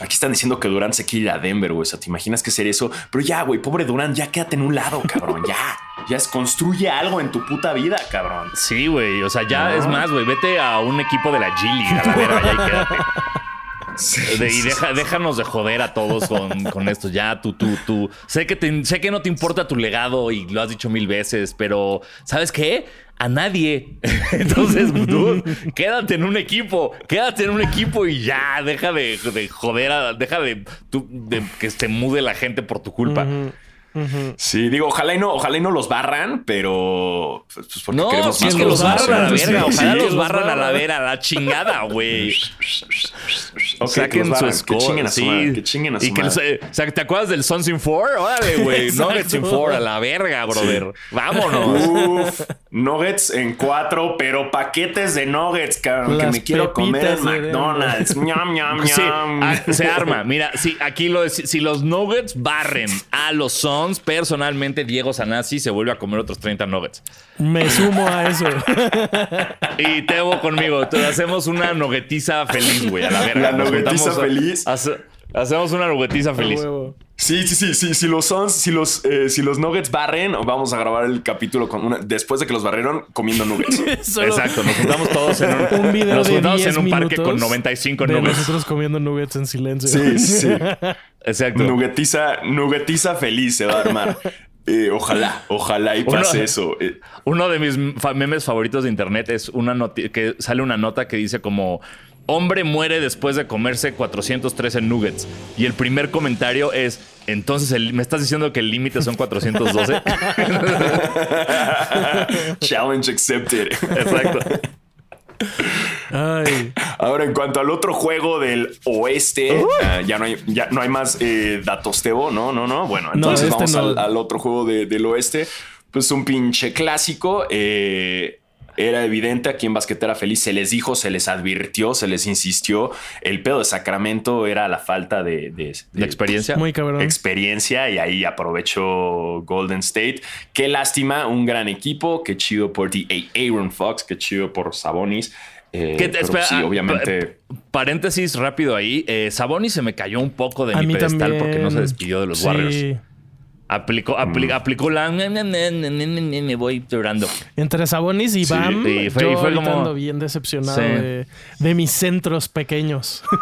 Aquí están diciendo que Durant se quiere ir a Denver, güey. O sea, ¿te imaginas qué sería eso? Pero ya, güey, pobre Durant, ya quédate en un lado, cabrón. Ya, ya es, construye algo en tu puta vida, cabrón. Sí, güey. O sea, ya No. es más, güey. Vete a un equipo de la G League, a la verga, ya y quédate. De- y deja- déjanos de joder a todos con, con esto. Ya, tú, tú, tú. Sé que, te- sé que no te importa tu legado y lo has dicho mil veces, pero ¿sabes qué? A nadie. Entonces, tú, quédate en un equipo. Quédate en un equipo y ya. Deja de, de joder. a- deja de, de que se mude la gente por tu culpa. Sí, digo, ojalá y no, ojalá y no los barran, pero pues porque No, queremos si más es que los barran a la verga. Ojalá sí. los barran a la vera, a la chingada, güey. Ok, que Saquen su score. Que chinguen a su sí. madre, que chinguen a su y que, madre. los- eh, o sea, ¿te acuerdas del Suns in 4? Órale, güey. Nuggets in 4 a la verga, brother. Vámonos. Uf, nuggets en cuatro, pero paquetes de nuggets, cabrón, que me quiero comer en McDonald's. ñam, ñam, ñam. se arma. Mira, sí, aquí lo si, si los Nuggets barren a los Suns, personalmente Diego Sanasi se vuelve a comer otros 30 Nuggets. Me sumo a eso. Y Tebo conmigo, te hacemos una nuggetiza feliz, güey, a la verga. La nuggetiza a- feliz. hace- hacemos una nuggetiza feliz. Huevo. Sí, sí, sí, sí. Si los Suns, si los, eh, si los Nuggets barren, vamos a grabar el capítulo con una, después de que los barrieron comiendo Nuggets. Exacto, nos juntamos todos en un, Un video nos de juntamos 10 en un parque con 95 de nuggets. nosotros comiendo nuggets en silencio. Sí, sí. Exacto. Nuggetiza, nuggetiza feliz se va a armar. Eh, ojalá, ojalá y Uno- pase eso. Eh, Uno de mis memes favoritos de internet es una que sale una nota que dice como hombre muere después de comerse 413 nuggets y el primer comentario es entonces el- me estás diciendo que el límite son 412 Challenge accepted. exacto Ay. Ahora, en cuanto al otro juego del oeste, ah, ya, no hay, ya no hay más eh, datos Tebo, ¿no? No, no. Bueno, entonces este vamos no. al, al otro juego de- del oeste. Pues un pinche clásico. eh, era evidente aquí en Basquetera Feliz, se les dijo, se les advirtió, se les insistió. El pedo de Sacramento era la falta de, de- de experiencia Muy cabrón. experiencia y ahí aprovechó Golden State. Qué lástima, un gran equipo, qué chido por ti, Aaron Fox, qué chido por Sabonis. Eh, ¿Qué te- pero espera, sí, ah, obviamente. pa- Paréntesis rápido ahí. Eh, Sabonis se me cayó un poco de A mi pedestal también. porque no se despidió de los Sí. Warriors. Aplicó, apli- Mm. aplicó la. Me voy llorando. Entre Sabonis y Sí, Bam, y fue- yo y fue como- ando bien decepcionado Sí. de, de mis centros pequeños.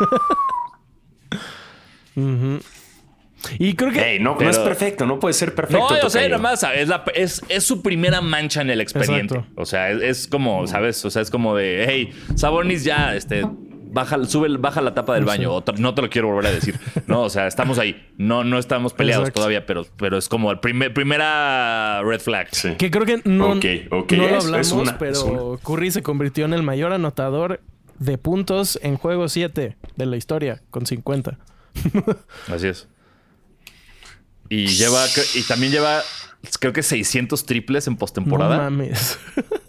Y creo que... Hey, no, pero- no es perfecto, no puede ser perfecto. No, nada más, es, la- es, es su primera mancha en el expediente. Exacto. O sea, es, es como, ¿sabes? O sea, es como de, hey, Sabonis ya, este, baja, sube, baja la tapa del baño. O no te lo quiero volver a decir. No, o sea, estamos ahí. No, no estamos peleados Exacto. todavía, pero, pero es como el primer, primera red flag. Sí. Que creo que no, no lo es- es hablamos, una, pero es una. Curry se convirtió en el mayor anotador de puntos en juego 7 de la historia, con 50. Así es. Y lleva, y también lleva, creo que 600 triples en No postemporada. mames.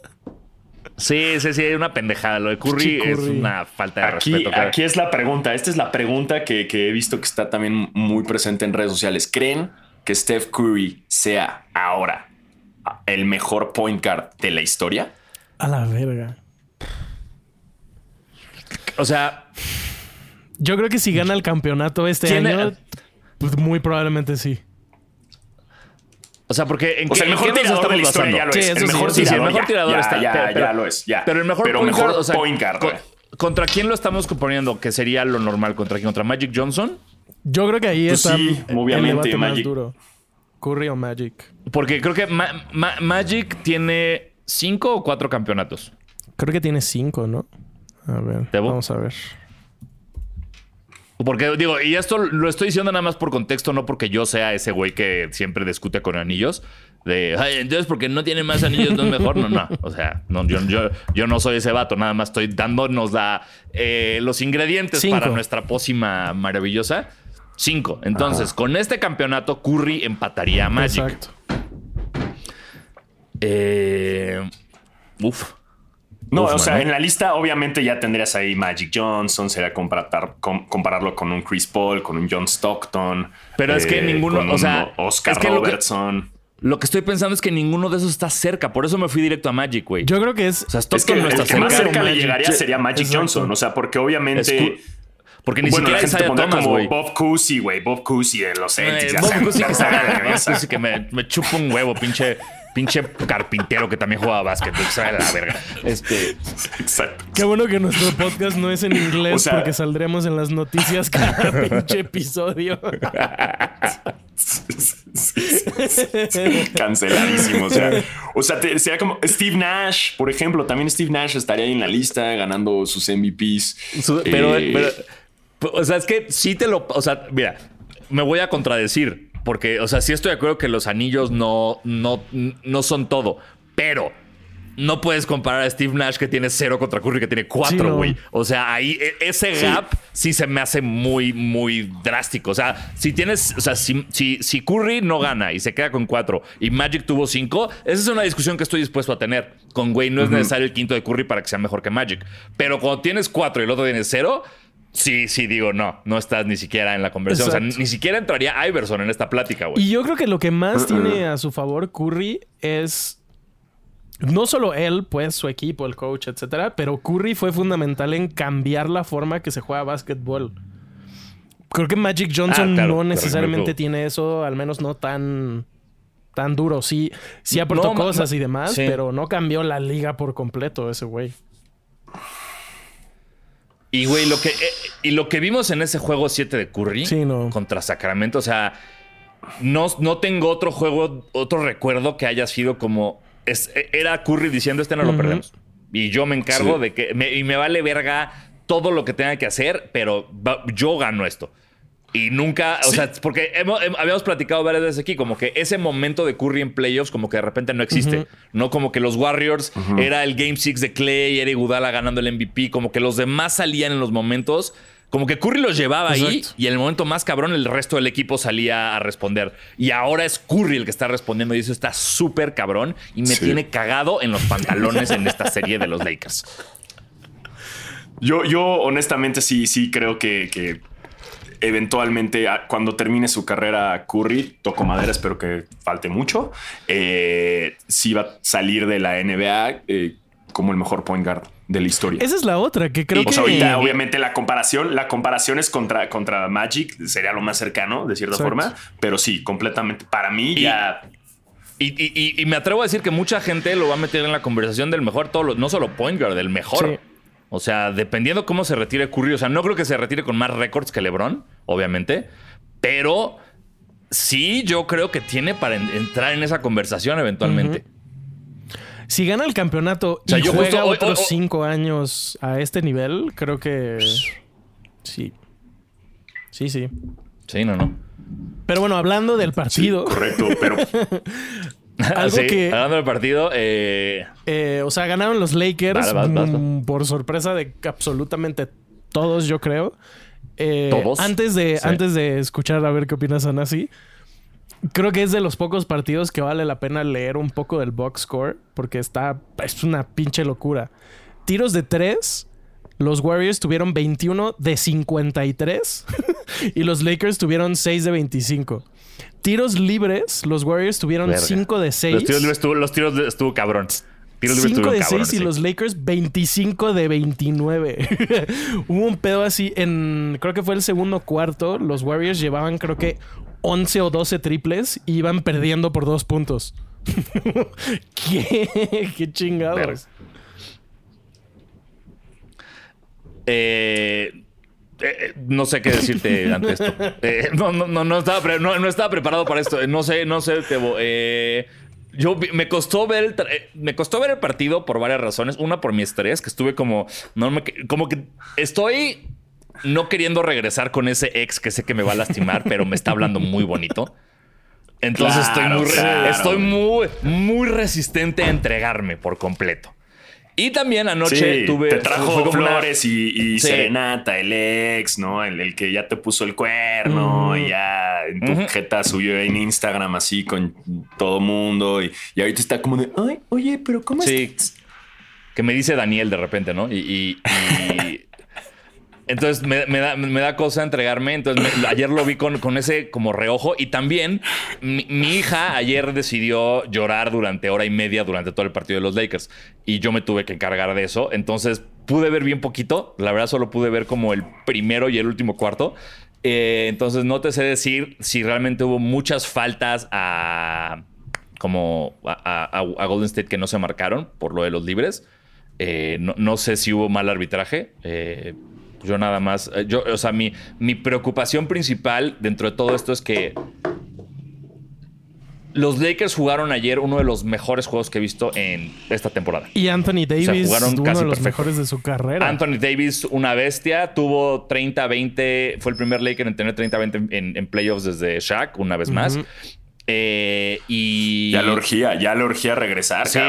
sí, sí, sí, una pendejada. Lo de Curry, Curry. es una falta de Aquí, respeto. aquí es la pregunta. Esta es la pregunta que, que he visto que está también muy presente en redes sociales. ¿Creen que Steph Curry sea ahora el mejor point guard de la historia? A la verga. O sea, Yo creo que si gana el campeonato este año, pues muy probablemente sí. O sea, porque en O sea, el mejor en qué nos tirador de la historia ya lo es. el sí, mejor tirador, el mejor ya, tirador ya, está. ya, pero, ya lo es. Ya. Pero el mejor, pero point mejor guard, o sea, point guard. co-. ¿Contra quién lo estamos componiendo? Que sería lo normal. ¿Contra quién? ¿Contra Magic Johnson? Yo creo que ahí Pues está sí, el obviamente, debate más Magic. duro. Curry o Magic. Porque creo que Ma- Ma- Magic tiene cinco o cuatro campeonatos. Creo que tiene cinco, ¿no? A ver, ¿Debo? vamos a ver. Porque digo, y esto lo estoy diciendo nada más por contexto, no porque yo sea ese güey que siempre discute con anillos. De, "Ay, entonces porque no tiene más anillos no es mejor. No, no. O sea, no, yo, yo, yo no soy ese vato, nada más estoy dándonos la, eh, los ingredientes Cinco. para nuestra pócima maravillosa. Cinco. Entonces, con este campeonato, Curry empataría a Magic. Exacto. Eh, uf. No, Uf, o sea, en la lista obviamente ya tendrías ahí Magic Johnson, sería comparar, com- compararlo con un Chris Paul, con un John Stockton. Pero es que ninguno- con o sea, Oscar es que lo que- Robertson. Lo que estoy pensando es que ninguno de esos está cerca. Por eso me fui directo a Magic, güey. Yo creo que es. O sea, Es Stockton que no el está que más cerca. cerca le Magic. llegaría sería Magic Exacto. Johnson. O sea, porque obviamente. Porque ni bueno, siquiera la gente te pondrá Thomas, como. Bob Cousy, güey. Bob Cousy de los Celtics. Eh, Bob Cousy que que me, me chupa un huevo, pinche, pinche carpintero que también juega básquet. la verga. Este, Exacto. Qué bueno que nuestro podcast no es en inglés O sea- porque saldremos en las noticias cada pinche episodio. Canceladísimo. O sea, o sea te- sería como Steve Nash, por ejemplo. También Steve Nash estaría ahí en la lista ganando sus MVPs. su- pero, Eh, pero- o sea, es que sí te lo. O sea, mira, me voy a contradecir. Porque, o sea, sí estoy de acuerdo que los anillos no, no, no son todo. Pero no puedes comparar a Steve Nash que tiene cero contra Curry que tiene Sí, cuatro, no. güey. O sea, ahí e- ese gap sí. se me hace muy, muy drástico. O sea, si tienes, o sea, si, si, si Curry no gana y se queda con cuatro y Magic tuvo cinco, esa es una discusión que estoy dispuesto a tener. Con güey, no es necesario el quinto de Curry para que sea mejor que Magic. Pero cuando tienes cuatro y el otro tiene cero, sí, sí digo, no, no estás ni siquiera en la conversación. O sea, ni siquiera entraría Iverson en esta plática, güey. Y yo creo que lo que más tiene a su favor Curry es no solo él, pues su equipo, el coach, etcétera, pero Curry fue fundamental en cambiar la forma que se juega básquetbol. Creo que Magic Johnson Ah, claro, no necesariamente claro. tiene eso, al menos no tan tan duro. Sí, sí aportó No, cosas y demás, sí. pero no cambió la liga por completo ese güey. Y, güey, lo que, eh, y lo que vimos en ese juego 7 de Curry Sí, no. contra Sacramento, o sea, no, no tengo otro juego, otro recuerdo que haya sido como. es- eh, era Curry diciendo: Este no lo perdemos. Y yo me encargo Sí. de que. me- y me vale verga todo lo que tenga que hacer, pero yo gano esto. Y nunca, o Sí. sea, porque hemos- hem- habíamos platicado varias veces aquí, como que ese momento de Curry en playoffs, como que de repente no existe. No como que los Warriors era el Game 6 de Clay, era Iguodala ganando el MVP, como que los demás salían en los momentos, como que Curry los llevaba ahí y en el momento más cabrón el resto del equipo salía a responder. Y ahora es Curry el que está respondiendo y eso está súper cabrón y me Sí. tiene cagado en los pantalones en esta serie de los Lakers. Yo, yo honestamente sí, sí creo que, que eventualmente a- cuando termine su carrera Curry, toco madera, espero que falte mucho, eh, sí va a salir de la NBA eh, como el mejor point guard de la historia. Esa es la otra que creo o que sea, ahorita, obviamente, la comparación, la comparación es contra, contra Magic, sería lo más cercano, de cierta Exacto. forma, pero sí, completamente. Para mí, Y- ya. Y, y- y- y me atrevo a decir que mucha gente lo va a meter en la conversación del mejor, todo lo- no solo point guard, del mejor. Sí. O sea, dependiendo cómo se retire Curry, o sea, no creo que se retire con más récords que LeBron, obviamente, pero sí yo creo que tiene para en- entrar en esa conversación eventualmente. si gana el campeonato sea, y yo juega hoy- otros hoy- hoy- cinco años a este nivel, creo que sí. Sí, sí. Sí, no, no. Pero bueno, hablando del Sí, partido, correcto, pero algo Sí, que, Hablando del partido, eh, eh, o sea, ganaron los Lakers Vale, vas, vas, mm, por sorpresa de absolutamente todos, yo creo. Eh, ¿Todos? Antes de, Sí. antes de escuchar a ver qué opinas, Anasi, creo que es de los pocos partidos que vale la pena leer un poco del box score porque está, es una pinche locura. Tiros de tres. Los Warriors tuvieron 21 de 53 y los Lakers tuvieron 6 de 25. Tiros libres, los Warriors tuvieron verga. 5 de 6. los tiros libres estuvo, los tiros de- estuvo cabrón. Tiros libres 5 de estuvieron 6 cabrones, y los Lakers 25 de 29. Hubo un pedo así en, creo que fue el segundo cuarto, los Warriors llevaban creo que 11 o 12 triples y iban perdiendo por dos puntos. ¿Qué? ¿Qué chingados? Verga. Eh, eh, no sé qué decirte ante esto. Eh, no, no, no, no, estaba pre- no, no estaba preparado para esto. Eh, No sé, no sé, Tebo. Eh, yo me costó ver el eh, me costó ver el partido por varias razones. Una por mi estrés, que estuve como no me, como que estoy no queriendo regresar con ese ex que sé que me va a lastimar, pero me está hablando muy bonito. Entonces Claro, estoy muy re- claro. estoy muy muy resistente a entregarme por completo. Y también anoche Sí, tuve te trajo fue como una- flores y, y Sí. serenata, el ex, ¿no? El, el que ya te puso el cuerno y ya en tu jeta subió en Instagram así con todo mundo y, y ahorita está como de, ay, oye, pero ¿cómo Sí. estás? que me dice Daniel de repente, ¿no? Y- entonces me, da, me da cosa entregarme. Entonces ayer lo vi con, con ese como reojo y también mi, hija ayer decidió llorar durante hora y media durante todo el partido de los Lakers y yo me tuve que encargar de eso. Entonces pude ver bien poquito. La verdad solo pude ver como el primero y el último cuarto. Eh, entonces no te sé decir si realmente hubo muchas faltas a como a Golden State que no se marcaron por lo de los libres. Eh, no, no sé si hubo mal arbitraje. Eh, yo nada más. eh, Yo, o sea, mi, mi preocupación principal dentro de todo esto es que los Lakers jugaron ayer uno de los mejores juegos que he visto en esta temporada. Y Anthony Davis, jugaron uno casi de los perfecto. mejores de su carrera. Anthony Davis, una bestia, tuvo 30-20, fue el primer Laker en tener 30-20 en, en playoffs desde Shaq, una vez más. Eh, y Ya la orgía, ya la orgía regresar, Sí.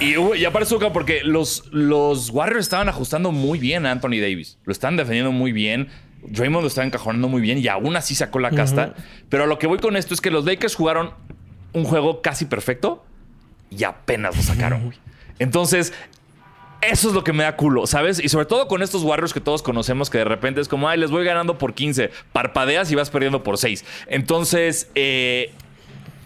Y, hubo- y aparte Zucca, porque los, los Warriors estaban ajustando muy bien a Anthony Davis. Lo estaban defendiendo muy bien. Draymond lo estaba encajonando muy bien y aún así sacó la casta. Pero a lo que voy con esto es que los Lakers jugaron un juego casi perfecto y apenas lo sacaron, güey. Entonces, eso es lo que me da culo, ¿sabes? Y sobre todo con estos Warriors que todos conocemos que de repente es como, ay, les voy ganando por 15, parpadeas y vas perdiendo por 6. Entonces, eh,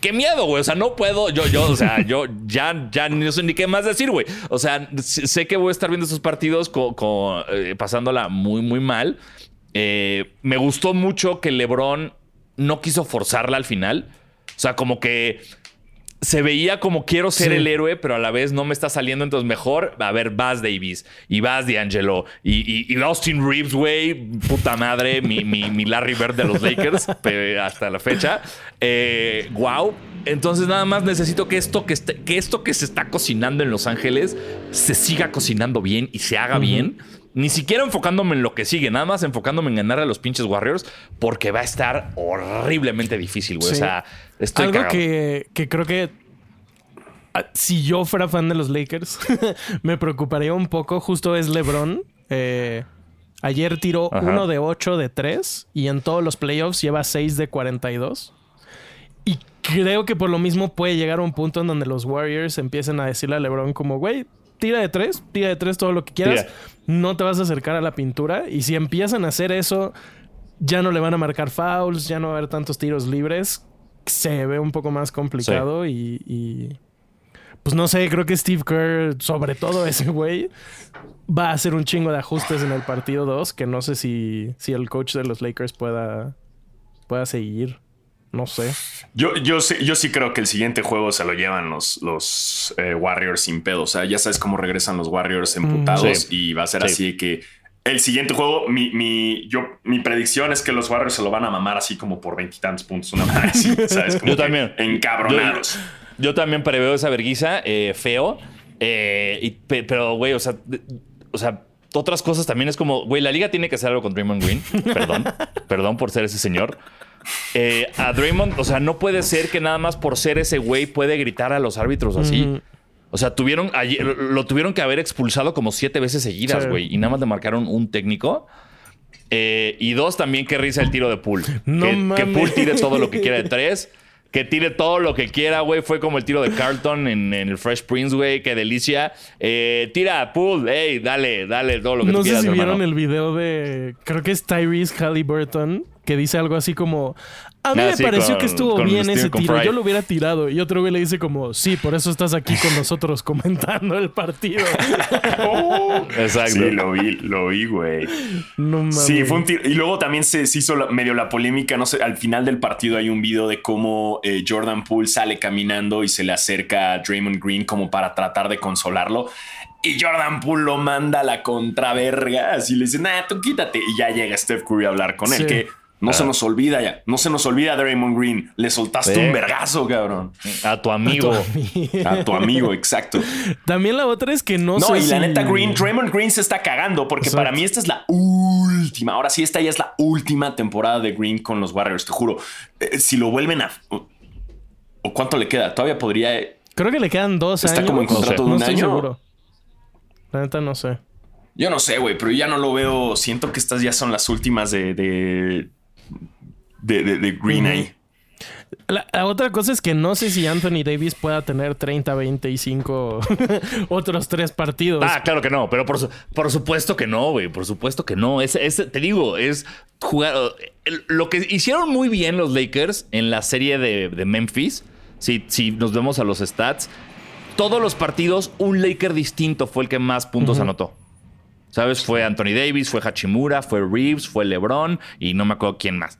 qué miedo, güey. O sea, no puedo, yo, yo, o sea, yo ya, ya no sé ni qué más decir, güey. O sea, sé que voy a estar viendo esos partidos eh, pasándola muy, muy mal. Eh, me gustó mucho que LeBron no quiso forzarla al final. O sea, como que se veía como quiero ser Sí. el héroe, pero a la vez no me está saliendo. Entonces, mejor, a ver, vas Davis y vas D'Angelo y, y, y Austin Reeves, güey, puta madre, mi, mi, mi Larry Bird de los Lakers hasta la fecha. Eh, wow. Entonces, nada más necesito que esto que, este- que esto que se está cocinando en Los Ángeles se siga cocinando bien y se haga bien. Ni siquiera enfocándome en lo que sigue, nada más enfocándome en ganar a los pinches Warriors, porque va a estar horriblemente difícil, güey. O sea, estoy Algo cagado. que, que creo que ah, si yo fuera fan de los Lakers, me preocuparía un poco. Justo es LeBron. Eh, ayer tiró. 1 de 8 de 3 y en todos los playoffs lleva 6 de 42. Y creo que por lo mismo puede llegar a un punto en donde los Warriors empiecen a decirle a LeBron como, güey, tira de 3, tira de 3 todo lo que quieras. Tira. No te vas a acercar a la pintura. Y si empiezan a hacer eso, ya no le van a marcar fouls, ya no va a haber tantos tiros libres. Se ve un poco más complicado y, y, Pues no sé, creo que Steve Kerr, sobre todo ese güey, va a hacer un chingo de ajustes en el partido 2 que no sé si, si el coach de los Lakers pueda, pueda seguir. No sé. Yo, yo, sí, yo sí creo que el siguiente juego se lo llevan los, los eh, Warriors sin pedo. O sea, ya sabes cómo regresan los Warriors emputados Sí. y va a ser Sí. así que el siguiente juego, mi, mi, yo, mi predicción es que los Warriors se lo van a mamar así como por veintitantos puntos. Una madre así, ¿sabes? Como Yo también. Encabronados. Yo también preveo esa verguiza eh, feo. eh, y pero, güey, o sea, o sea, otras cosas también es como, güey, la liga tiene que hacer algo con Draymond Green. Perdón, perdón por ser ese señor. Eh, a Draymond, o sea, no puede ser que nada más por ser ese güey puede gritar a los árbitros así. O sea, tuvieron lo tuvieron que haber expulsado como siete veces seguidas, Sí. güey. Y nada más le marcaron un técnico. Eh, y dos, también qué risa el tiro de Pool. No que, que. Pool tire todo lo que quiera de tres. Que tire todo lo que quiera, güey. Fue como el tiro de Carlton en, en el Fresh Prince, güey. Qué delicia. Eh, tira, Pool. Ey, dale, dale todo lo que No tú sé quieras, si vieron hermano. el video de. Creo que es Tyrese Halliburton. Que dice algo así como. A mí me sí, pareció con- que estuvo bien Steve- ese tiro. Yo lo hubiera tirado. Y otro güey le dice como, sí, por eso estás aquí con nosotros comentando el partido. Exacto. Sí, lo vi, lo vi, güey. no mames. Sí, fue un tiro. Y luego también se, se hizo la- medio la polémica. No sé, al final del partido hay un video de cómo eh, Jordan Poole sale caminando y se le acerca a Draymond Green como para tratar de consolarlo. Y Jordan Poole lo manda a la contraverga. Así le dice, nah, tú quítate. Y ya llega Steph Curry a hablar con él. Sí. Que no se Ah. nos olvida ya. No se nos olvida Draymond Green. Le soltaste Sí. un vergazo, cabrón. A tu amigo. A tu amigo, exacto. También la otra es que no, No, sé y la neta, Green, Draymond Green se está cagando porque Exacto. para mí esta es la última. Ahora sí, esta ya es la última temporada de Green con los Warriors, te juro. Eh, si lo vuelven a. ¿O cuánto le queda? Todavía podría. Creo que le quedan dos Está años. como en contrato no de un estoy año. seguro. La neta no sé. Yo no sé, güey, pero ya no lo veo. Siento que estas ya son las últimas de. de, de, de- de Green ahí. La, la otra cosa es que no sé si Anthony Davis pueda tener 30, 25 otros tres partidos. Ah, claro que no, pero por, su- por supuesto que no, güey. Por supuesto que no. Es, es- te digo, es jugar. Lo que hicieron muy bien los Lakers en la serie de, de Memphis, si, si nos vemos a los stats, todos los partidos, un Laker distinto fue el que más puntos anotó. ¿Sabes? Fue Anthony Davis, fue Hachimura, fue Reeves, fue LeBron y no me acuerdo quién más.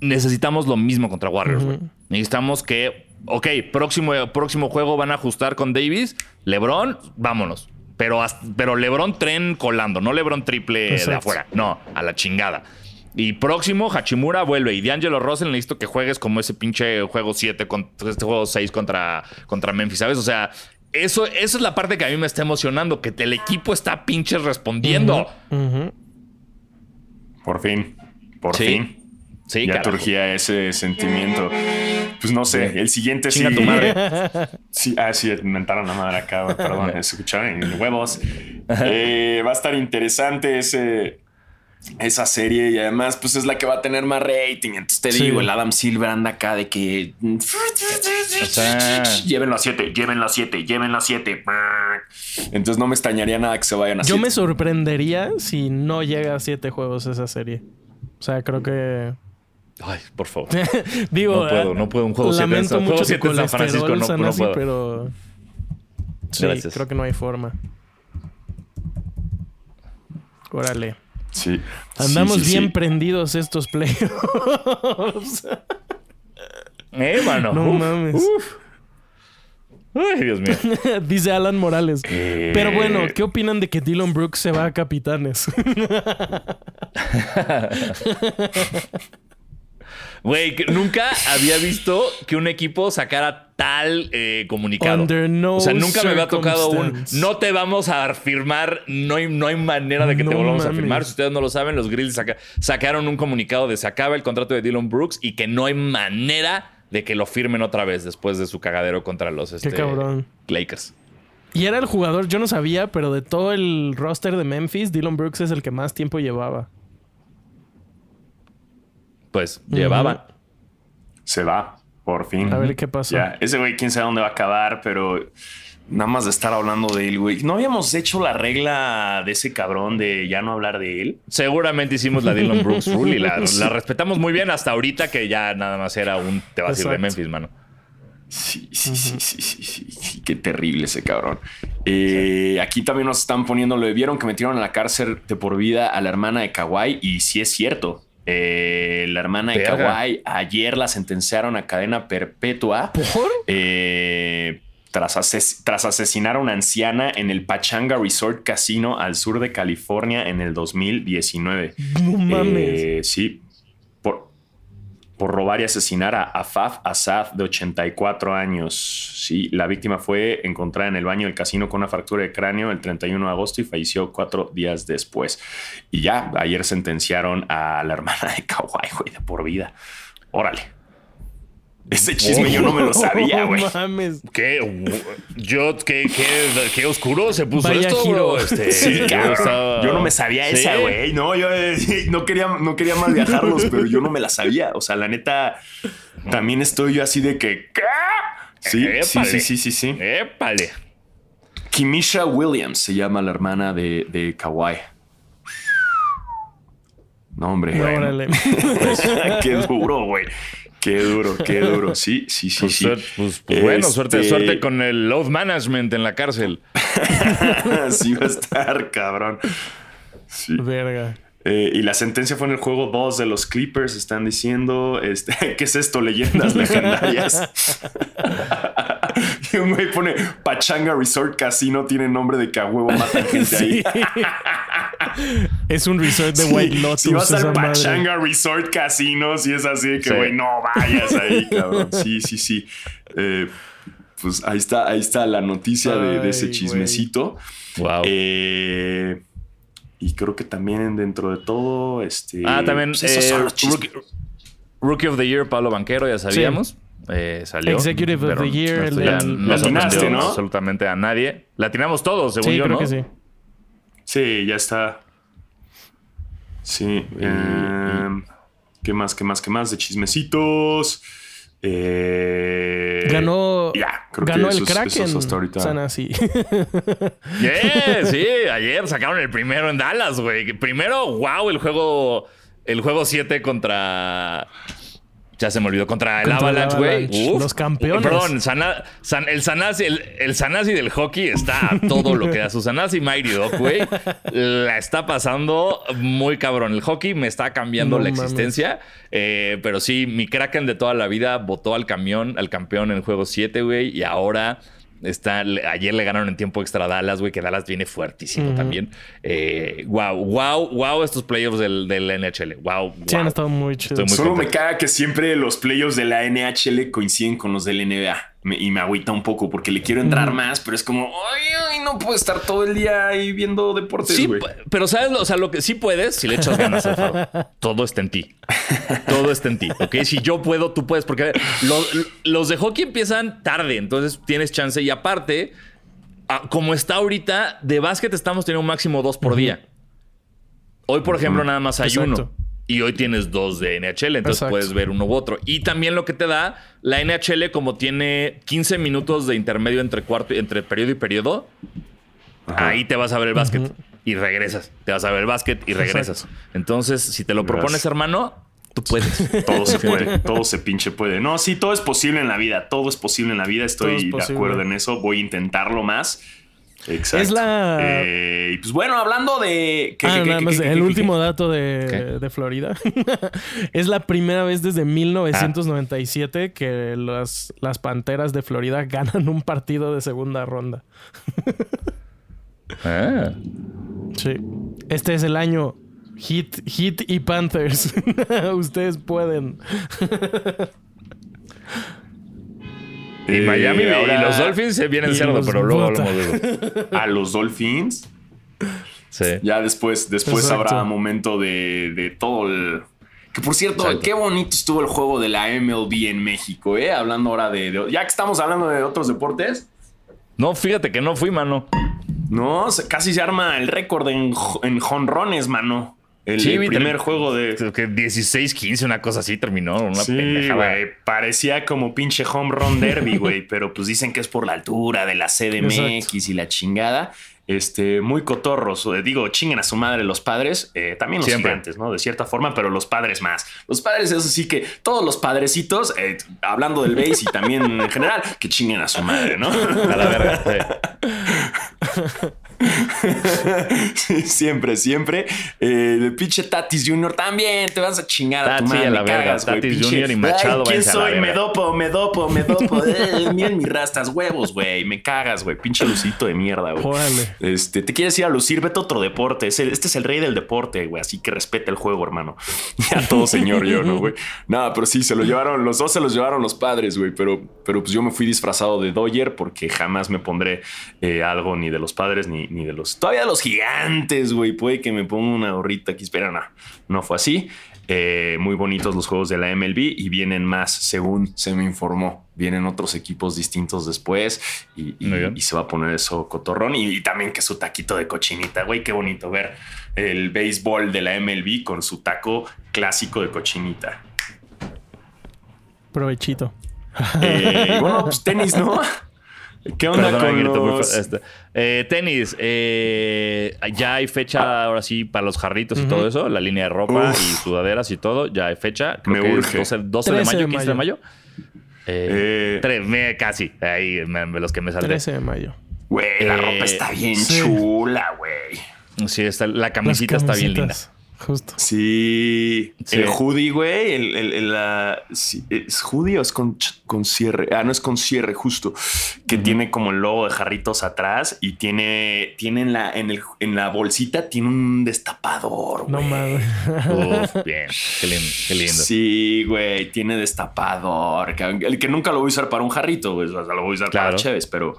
Necesitamos lo mismo contra Warriors, güey. Necesitamos que, ok, próximo, próximo juego van a ajustar con Davis, LeBron, vámonos. Pero, hasta- pero LeBron tren colando, no LeBron triple de afuera. No, a la chingada. Y próximo, Hachimura vuelve. Y D'Angelo Russell necesito que juegues como ese pinche juego 7, con, este juego 6 contra, contra Memphis, ¿sabes? O sea, eso, eso es la parte que a mí me está emocionando, que el equipo está pinches respondiendo. Por fin. Por Sí. fin. Sí, ya carajo. surgía ese sentimiento. Pues no sé, el siguiente Chinga sí. tu madre. Sí, ah, sí, inventaron la madre acá, perdón, escucharon en huevos. Eh, va a estar interesante ese, esa serie y además, pues es la que va a tener más rating. Entonces te Sí. digo, el Adam Silver anda acá de que. sea- Llévenlo a 7, llévenlo a 7, llévenlo a 7. Entonces no me extrañaría nada que se vayan a Yo me sorprendería si no llega a siete juegos esa serie. O sea, creo que. Ay, por favor. Digo, No puedo, eh, no puedo. Un juego siete en Lamento San- mucho siete San Francisco, no- no Sanasi, puedo. pero. Sí, Gracias. creo que no hay forma. Órale. Sí. Andamos Sí, sí, bien prendidos estos playoffs. Eh, mano. no Uf, mames. uf. Ay, Dios mío. Dice Alan Morales. Eh. Pero bueno, ¿qué opinan de que Dylan Brooks se va a Capitanes? Güey, nunca había visto que un equipo sacara tal eh, comunicado. Under no o sea, nunca me había tocado un no te vamos a firmar, no hay, no hay manera de que te volvamos a firmar. Si ustedes no lo saben, los Grizzlies saca- sacaron un comunicado de se acaba el contrato de Dylan Brooks y que no hay manera de que lo firmen otra vez después de su cagadero contra los este, cabrón. Lakers. y era el jugador, yo no sabía, pero de todo el roster de Memphis, Dylan Brooks es el que más tiempo llevaba. Pues llevaban. Se va, por fin. A ver qué pasó. Ya, ese güey, quién sabe dónde va a acabar, pero nada más de estar hablando de él, güey. ¿No habíamos hecho la regla de ese cabrón de ya no hablar de él? Seguramente hicimos la Dylan Brooks Rule y la, la respetamos muy bien hasta ahorita que ya nada más era un te vas a ir de. Memphis, mano. Sí, sí, sí, sí, sí, sí, sí, Qué terrible ese cabrón. Eh, Aquí también nos están poniendo, lo vieron que metieron a la cárcel de por vida a la hermana de Kawhi y sí es cierto. Eh, la hermana de. Kawhi ayer la sentenciaron a cadena perpetua. Eh, tras, ases- tras asesinar a una anciana en el Pachanga Resort Casino al sur de California en el 2019. No mames. Eh, sí, por, por robar y asesinar a Afaf Assad, de 84 años. Sí, la víctima fue encontrada en el baño del casino con una fractura de cráneo el 31 de agosto y falleció cuatro días después. Y ya, ayer sentenciaron a la hermana de Kawhi, güey, de por vida. Órale. Ese chisme yo no me lo sabía, güey. No mames. ¿Qué? Yo, ¿qué, qué, qué oscuro se puso Vaya esto, giro. bro? Este, Sí, yo estaba- Yo no me sabía Sí. esa, güey. No, yo eh, no quería, no quería mal viajarlos, pero yo no me la sabía. O sea, la neta, también estoy yo así de que. ¿qué? Sí, sí, Épale. sí, sí, sí, sí. Épale. Kimisha Williams se llama la hermana de, de Kawhi. No, hombre. Órale. qué duro, güey. Qué duro, qué duro. Sí, sí, sí, Pues, sí. pues, pues bueno, suerte, Este, suerte con el load management en la cárcel. sí va a estar, cabrón. Sí. Verga. Eh, y la sentencia fue en el juego 2 de los Clippers. Están diciendo, este, ¿qué es esto? Leyendas legendarias. Y un güey pone Pachanga Resort Casino, tiene nombre de que a huevo matan gente ahí. Es un resort de White Lotus. Si vas al madre. Pachanga Resort Casino, si es así de que, Sí. güey, no vayas ahí, cabrón. Sí, sí, sí. Eh, pues ahí está, ahí está la noticia de, de ese chismecito. Wow. Eh, y creo que también dentro de todo, este. ah, también pues esos eh, son los chismes. rookie, Rookie of the Year, Pablo Banquero, ya sabíamos. Eh, salió. Executive of the Year, el- ya el- no Latinaste, ¿no? absolutamente a nadie. Latinamos todos, según Sí, yo, creo ¿no? que sí. Sí, ya está. Sí. em, ¿Qué más? ¿Qué más? ¿Qué más? De chismecitos. Eh, Ganó, ya, creo ganó que el Kraken. hasta ahorita. Sanasi. Yeah, sí, ayer sacaron el primero en Dallas, güey. Primero, wow, el juego. El juego 7 contra. Ya se me olvidó. Contra el Contra Avalanche, güey. Los campeones. Perdón, Sana- San- el Sanasi, el, el Sanasi del hockey está a todo lo que da. Su Sanasi Mighty Dog, güey. La está pasando muy cabrón. El hockey me está cambiando No la existencia. eh, pero sí, mi Kraken de toda la vida votó al camión, al campeón en el juego 7, güey. Y ahora. Está, le- ayer le ganaron en tiempo extra a Dallas, güey, que Dallas viene fuertísimo también. Eh, wow, wow, wow, estos playoffs del, del NHL. Wow, Sí, han wow. estado muy chidos. Solo me caga que siempre los playoffs de la NHL coinciden con los del NBA. Me- y me agüita un poco porque le quiero entrar más, pero es como, ay, ay, no puedo estar todo el día ahí viendo deportes, Sí, pero sabes, o sea, lo que sí puedes, si le echas ganas al faro. Todo está en ti. Todo está en ti, ¿ok? Si yo puedo, tú puedes. Porque los, los de hockey empiezan tarde, entonces tienes chance. Y aparte, como está ahorita, de básquet estamos teniendo un máximo dos por día. Hoy, por ejemplo, nada más hay Exacto. uno. Y hoy tienes dos de NHL, entonces Exacto. puedes ver uno u otro. Y también lo que te da, la NHL, como tiene 15 minutos de intermedio entre cuarto, entre periodo y periodo, ahí te vas a ver el básquet y regresas. Te vas a ver el básquet y regresas. Entonces, si te lo propones, Gracias. hermano, tú puedes. Todo se puede, todo se pinche puede. No, sí, todo es posible en la vida. Todo es posible en la vida. Estoy es de acuerdo en eso. Voy a intentarlo más. Exacto. Es la- Eh, y pues bueno, hablando de. ¿qué, Ah, nada qué, más, el qué, último qué? dato de, Florida. es la primera vez desde 1997 que las, las Panteras de Florida ganan un partido de segunda ronda. Ah. Sí. Este es el año Hit, Hit y Panthers. Ustedes pueden. Y Eh, Miami y ahora los Dolphins se vienen cerdo, pero luego bota. hablamos de eso. A los Dolphins. Sí. Ya después, después Exacto. habrá momento de, de todo el. Que por cierto, Exacto. qué bonito estuvo el juego de la MLB en México, ¿eh? Hablando ahora de, de- Ya que estamos hablando de otros deportes, No, fíjate que no fui, mano. no, casi se arma el récord en jonrones, mano. El, Sí, el vi- primer juego de. Creo que 16, 15, una cosa así terminó. Una Sí, güey. Parecía como pinche home run derby, güey. pero pues dicen que es por la altura de la CDMX Exacto. y la chingada. Este, muy cotorros. Eh, Digo, chinguen a su madre los padres. eh, también los Siempre. gigantes, ¿no? De cierta forma, pero los padres más. Los padres, eso sí que todos los padrecitos, eh, hablando del base y también en general, que chinguen a su madre, ¿no? A la verga. sí. Sí, siempre, siempre. Eh, el pinche Tatis Jr. también te vas a chingar a tu Tatis madre. a la me verga, cagas, güey, Tatis pinche- Jr. y Machado, Ay, ¿Quién soy? Me dopo, me dopo, me dopo. Eh, miren mis rastas, huevos, güey. Me cagas, güey. Pinche lucito de mierda, güey. Órale. Este, te quieres ir a lucir, vete a otro deporte. Es el- este es el rey del deporte, güey. Así que respeta el juego, hermano. Ya todo señor yo, ¿no, güey? Nada, pero sí, se lo llevaron, los dos se los llevaron los padres, güey. Pero, pero pues yo me fui disfrazado de Doyer porque jamás me pondré eh, algo ni de los padres ni, ni de los. Todavía de los gigantes, güey. Puede que me ponga una gorrita aquí. Espera, no, no fue así. Eh, muy bonitos los juegos de la MLB y vienen más, según se me informó. Vienen otros equipos distintos después y, se va a poner eso cotorrón. Y, y también que su taquito de cochinita, güey, qué bonito ver el béisbol de la MLB con su taco clásico de cochinita. Provechito. Eh, y bueno, pues tenis, ¿no? ¿Qué onda con grito, los... este, eh, tenis. eh, ya hay fecha ahora sí para los jarritos y todo eso. La línea de ropa Uf. y sudaderas y todo. Ya hay fecha. Creo Me que es urge. 12, 12 de 13 mayo, de 15 de mayo. Eh, Eh. me- casi. Ahí, me- me- los que me saldré. 13 de mayo. Güey, la Eh, ropa está bien sí. chula, güey. Sí, está, la camisita está bien linda. Justo. Sí. Sí. El hoodie, güey. El, el- el, la- sí, ¿Es hoodie o es con, con cierre? Ah, no es con cierre, justo. Que tiene como el logo de jarritos atrás y tiene, tiene en, la, en, el, en la bolsita tiene un destapador, No güey. mames. Uf, bien. Qué lindo. Qué lindo. Sí, güey, tiene destapador. que- El que nunca lo voy a usar para un jarrito, güey. O sea, lo voy a usar Claro. para Chévez, pero,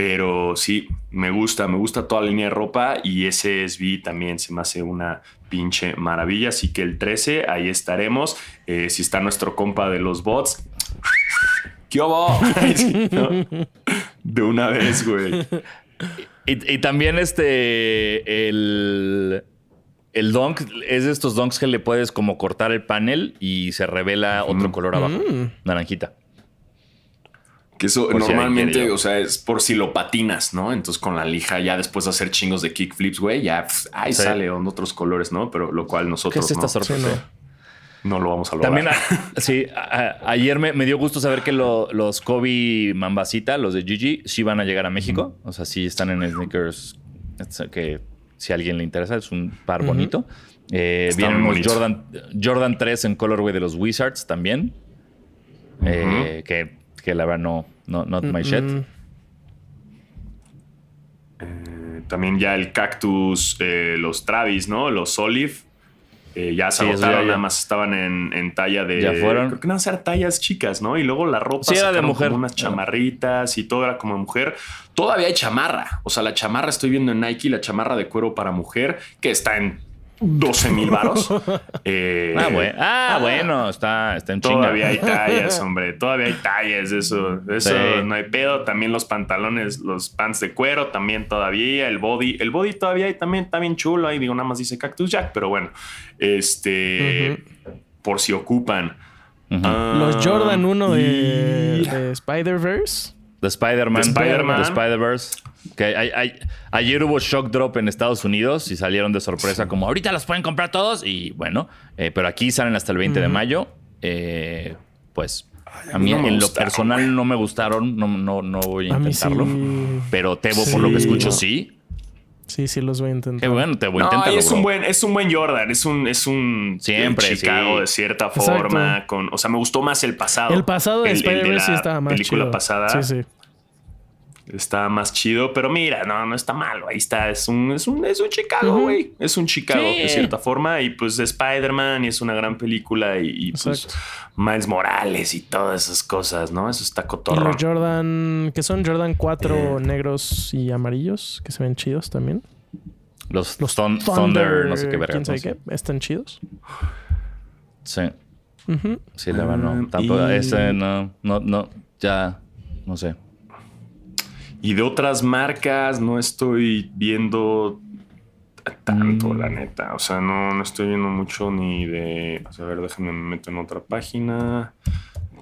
pero sí, me gusta, me gusta toda la línea de ropa y ese SB también se me hace una pinche maravilla. Así que el 13, ahí estaremos. Eh, si está nuestro compa de los bots. ¿Qué ¿no? De una vez, güey. Y, y también este. El. El donk es de estos donks que le puedes como cortar el panel y se revela otro color abajo. Naranjita. Que eso Por normalmente, o sea, es por si lo patinas, ¿no? Entonces con la lija, ya después de hacer chingos de kickflips, güey, ya pf, ahí Sí. sale en otros colores, ¿no? Pero lo cual ¿Qué nosotros es esta no, sorpresa? no lo vamos a lograr. También, a- sí, a- a- ayer me, me dio gusto saber que lo- los Kobe Mambasita, los de Gigi, sí van a llegar a México. O sea, sí están en sneakers que si a alguien le interesa, es un par bonito. Eh, vienen unos. Jordan, Jordan 3 en colorway de los Wizards también. Eh, que, que la verdad no, no not my shit. Mm, Eh, también ya el cactus, eh, los Travis, ¿no? Los Olive. eh, ya se Sí, agotaron, ya- ya. nada más estaban en, en talla de. Ya fueron. Creo que nada más eran tallas chicas, ¿no? Y luego la ropa Sí, era de mujer. como unas chamarritas y todo era como mujer. Todavía hay chamarra. O sea, la chamarra estoy viendo en Nike, la chamarra de cuero para mujer, que está en 12 mil varos. Eh, Ah, bueno, ah, bueno, está, está en chinga. Todavía hay tallas, hombre. Todavía hay tallas. Eso, de eso Sí. no hay pedo. También los pantalones, los pants de cuero, también todavía. El body, el body todavía hay también, está bien chulo. Ahí digo, nada más dice Cactus Jack, pero bueno, este, por si ocupan. Ujú. Ah, Los Jordan 1 de, y- de Spider-Verse. The Spider-Man. The Spider-Verse. Que hay- hay- ayer hubo shock drop en Estados Unidos y salieron de sorpresa como ahorita los pueden comprar todos y bueno, eh, pero aquí salen hasta el 20 de mayo. Eh, pues a mí no en lo personal no me gustaron, no, no, no voy a A mí sí. intentarlo. Pero Tebo, por lo que escucho, sí. Sí, sí, los voy a intentar. Qué bueno, Tebo, No, inténtalo, y es bro. un buen, es un buen Jordan, es un, es un Siempre, Chicago sí. de cierta Exacto. forma. Con, o sea, me gustó más el pasado. El pasado de Spider-Verse sí la estaba más película chido. pasada. Sí, sí. Está más chido, pero mira, no, no está malo. Ahí está, es un, es un, es un Chicago, güey. Es un Chicago, Sí. de cierta forma. Y pues de Spider-Man, y es una gran película. Y, y, pues. Miles Morales y todas esas cosas, ¿no? Eso está Y cotorro. los Jordan, que son Jordan 4 Eh. negros y amarillos, que se ven chidos también. Los, Los Thun- Thunder, no sé qué verga. ¿Quién sabe no sé. qué? Están chidos. Sí, sí, la verdad no. Ah, Tampoco, y- ese no, no, no, ya, no sé. Y de otras marcas no estoy viendo tanto, Mm. la neta. O sea, no, no estoy viendo mucho ni de. A ver, déjenme me meto en otra página.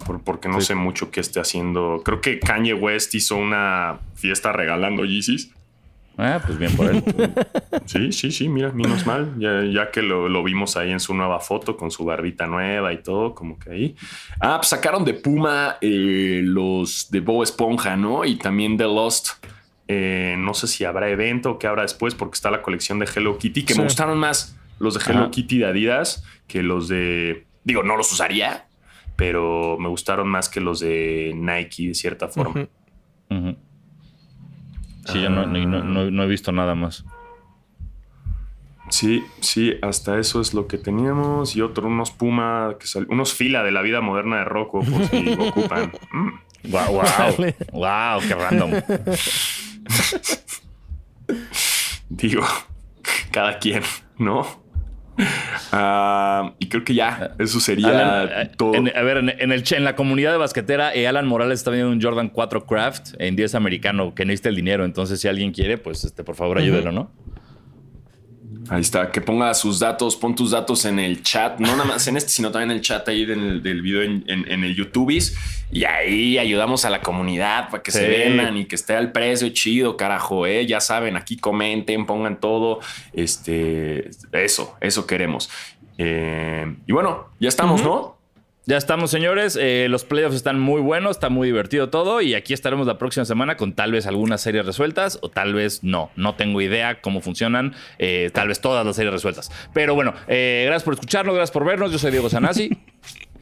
por- porque no Sí. sé mucho qué esté haciendo. Creo que Kanye West hizo una fiesta regalando Yeezys. Ah, pues bien por él. Sí, sí, sí, mira, menos mal. Ya, ya que lo, lo vimos ahí en su nueva foto con su barbita nueva y todo, como que ahí. Ah, pues sacaron de Puma eh, los de Bob Esponja, ¿no? Y también de Lost. Eh, no sé si habrá evento o qué habrá después, porque está la colección de Hello Kitty, que Sí. me gustaron más los de Hello Ajá. Kitty de Adidas que los de. Digo, no los usaría, pero me gustaron más que los de Nike de cierta forma. Ujú. Sí, yo no, no- no- no he visto nada más. Sí, sí, hasta eso es lo que teníamos. Y otro, unos Puma, que sal- unos fila de la vida moderna de Rocco, por si ocupan. Mm. Wow, wow, qué random. Digo, cada quien, ¿no? Ah, y creo que ya, eso sería Alan, todo. en- a ver, en, en el, en la comunidad de basquetera, eh, Alan Morales está viendo un Jordan 4 Craft en 10 americano que necesita el dinero. Entonces, si alguien quiere, pues este, por favor, ayúdelo, ¿no? Ahí está, que ponga sus datos, pon tus datos en el chat, no nada más en este, sino también en el chat ahí del, del video en, en- en el YouTube. Y ahí ayudamos a la comunidad para que se vendan y que esté al precio chido, carajo, ¿eh? Ya saben, aquí comenten, pongan todo. Este, eso, eso queremos. Eh, y bueno, ya estamos, ¿no? Ya estamos, señores. Eh, los playoffs están muy buenos, está muy divertido todo. Y aquí estaremos la próxima semana con tal vez algunas series resueltas o tal vez no. No tengo idea cómo funcionan. eh, tal vez todas las series resueltas. Pero bueno, eh, gracias por escucharnos, gracias por vernos. Yo soy Diego Sanasi.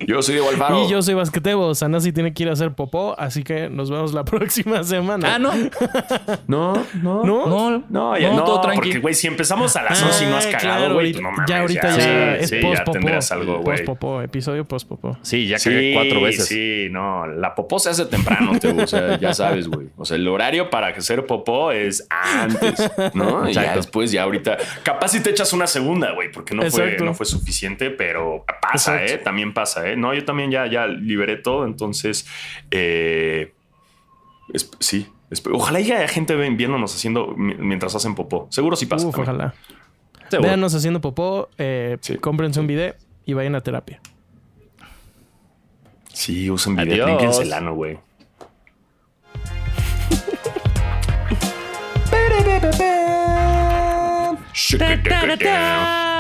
Yo soy Diego Alfaro. Y yo soy Basquetebo. Sanasi tiene que ir a hacer popó, así que nos vemos la próxima semana. ah, no. No, no. ¿No? No, No, ya no, no, todo tranqui. porque, güey, si empezamos a las 11 y no has Ah, cagado, claro, güey, ahorita- pues no mames. ya ahorita ya, sí, es sí, post ya popó. tendrías algo, güey. Post popó, episodio post popó. Sí, ya Sí, cagué cuatro veces. Sí, no, la popó se hace temprano, te, o sea, ya sabes, güey. O sea, el horario para hacer popó es antes, ¿no? Y ya después, ya ahorita, capaz si te echas una segunda, güey, porque no fue, no fue suficiente, pero pasa, Exacto. ¿eh? También pasa, ¿eh? No, yo también ya, ya liberé todo, entonces, eh, es- sí. esp- Ojalá haya gente viéndonos haciendo mi- mientras hacen popó. Seguro sí pasa. Uf, ojalá. Seguro. Véanos haciendo popó, eh, Sí. cómprense un video y vayan a terapia. Sí, usen video. El ano, güey. Shake it.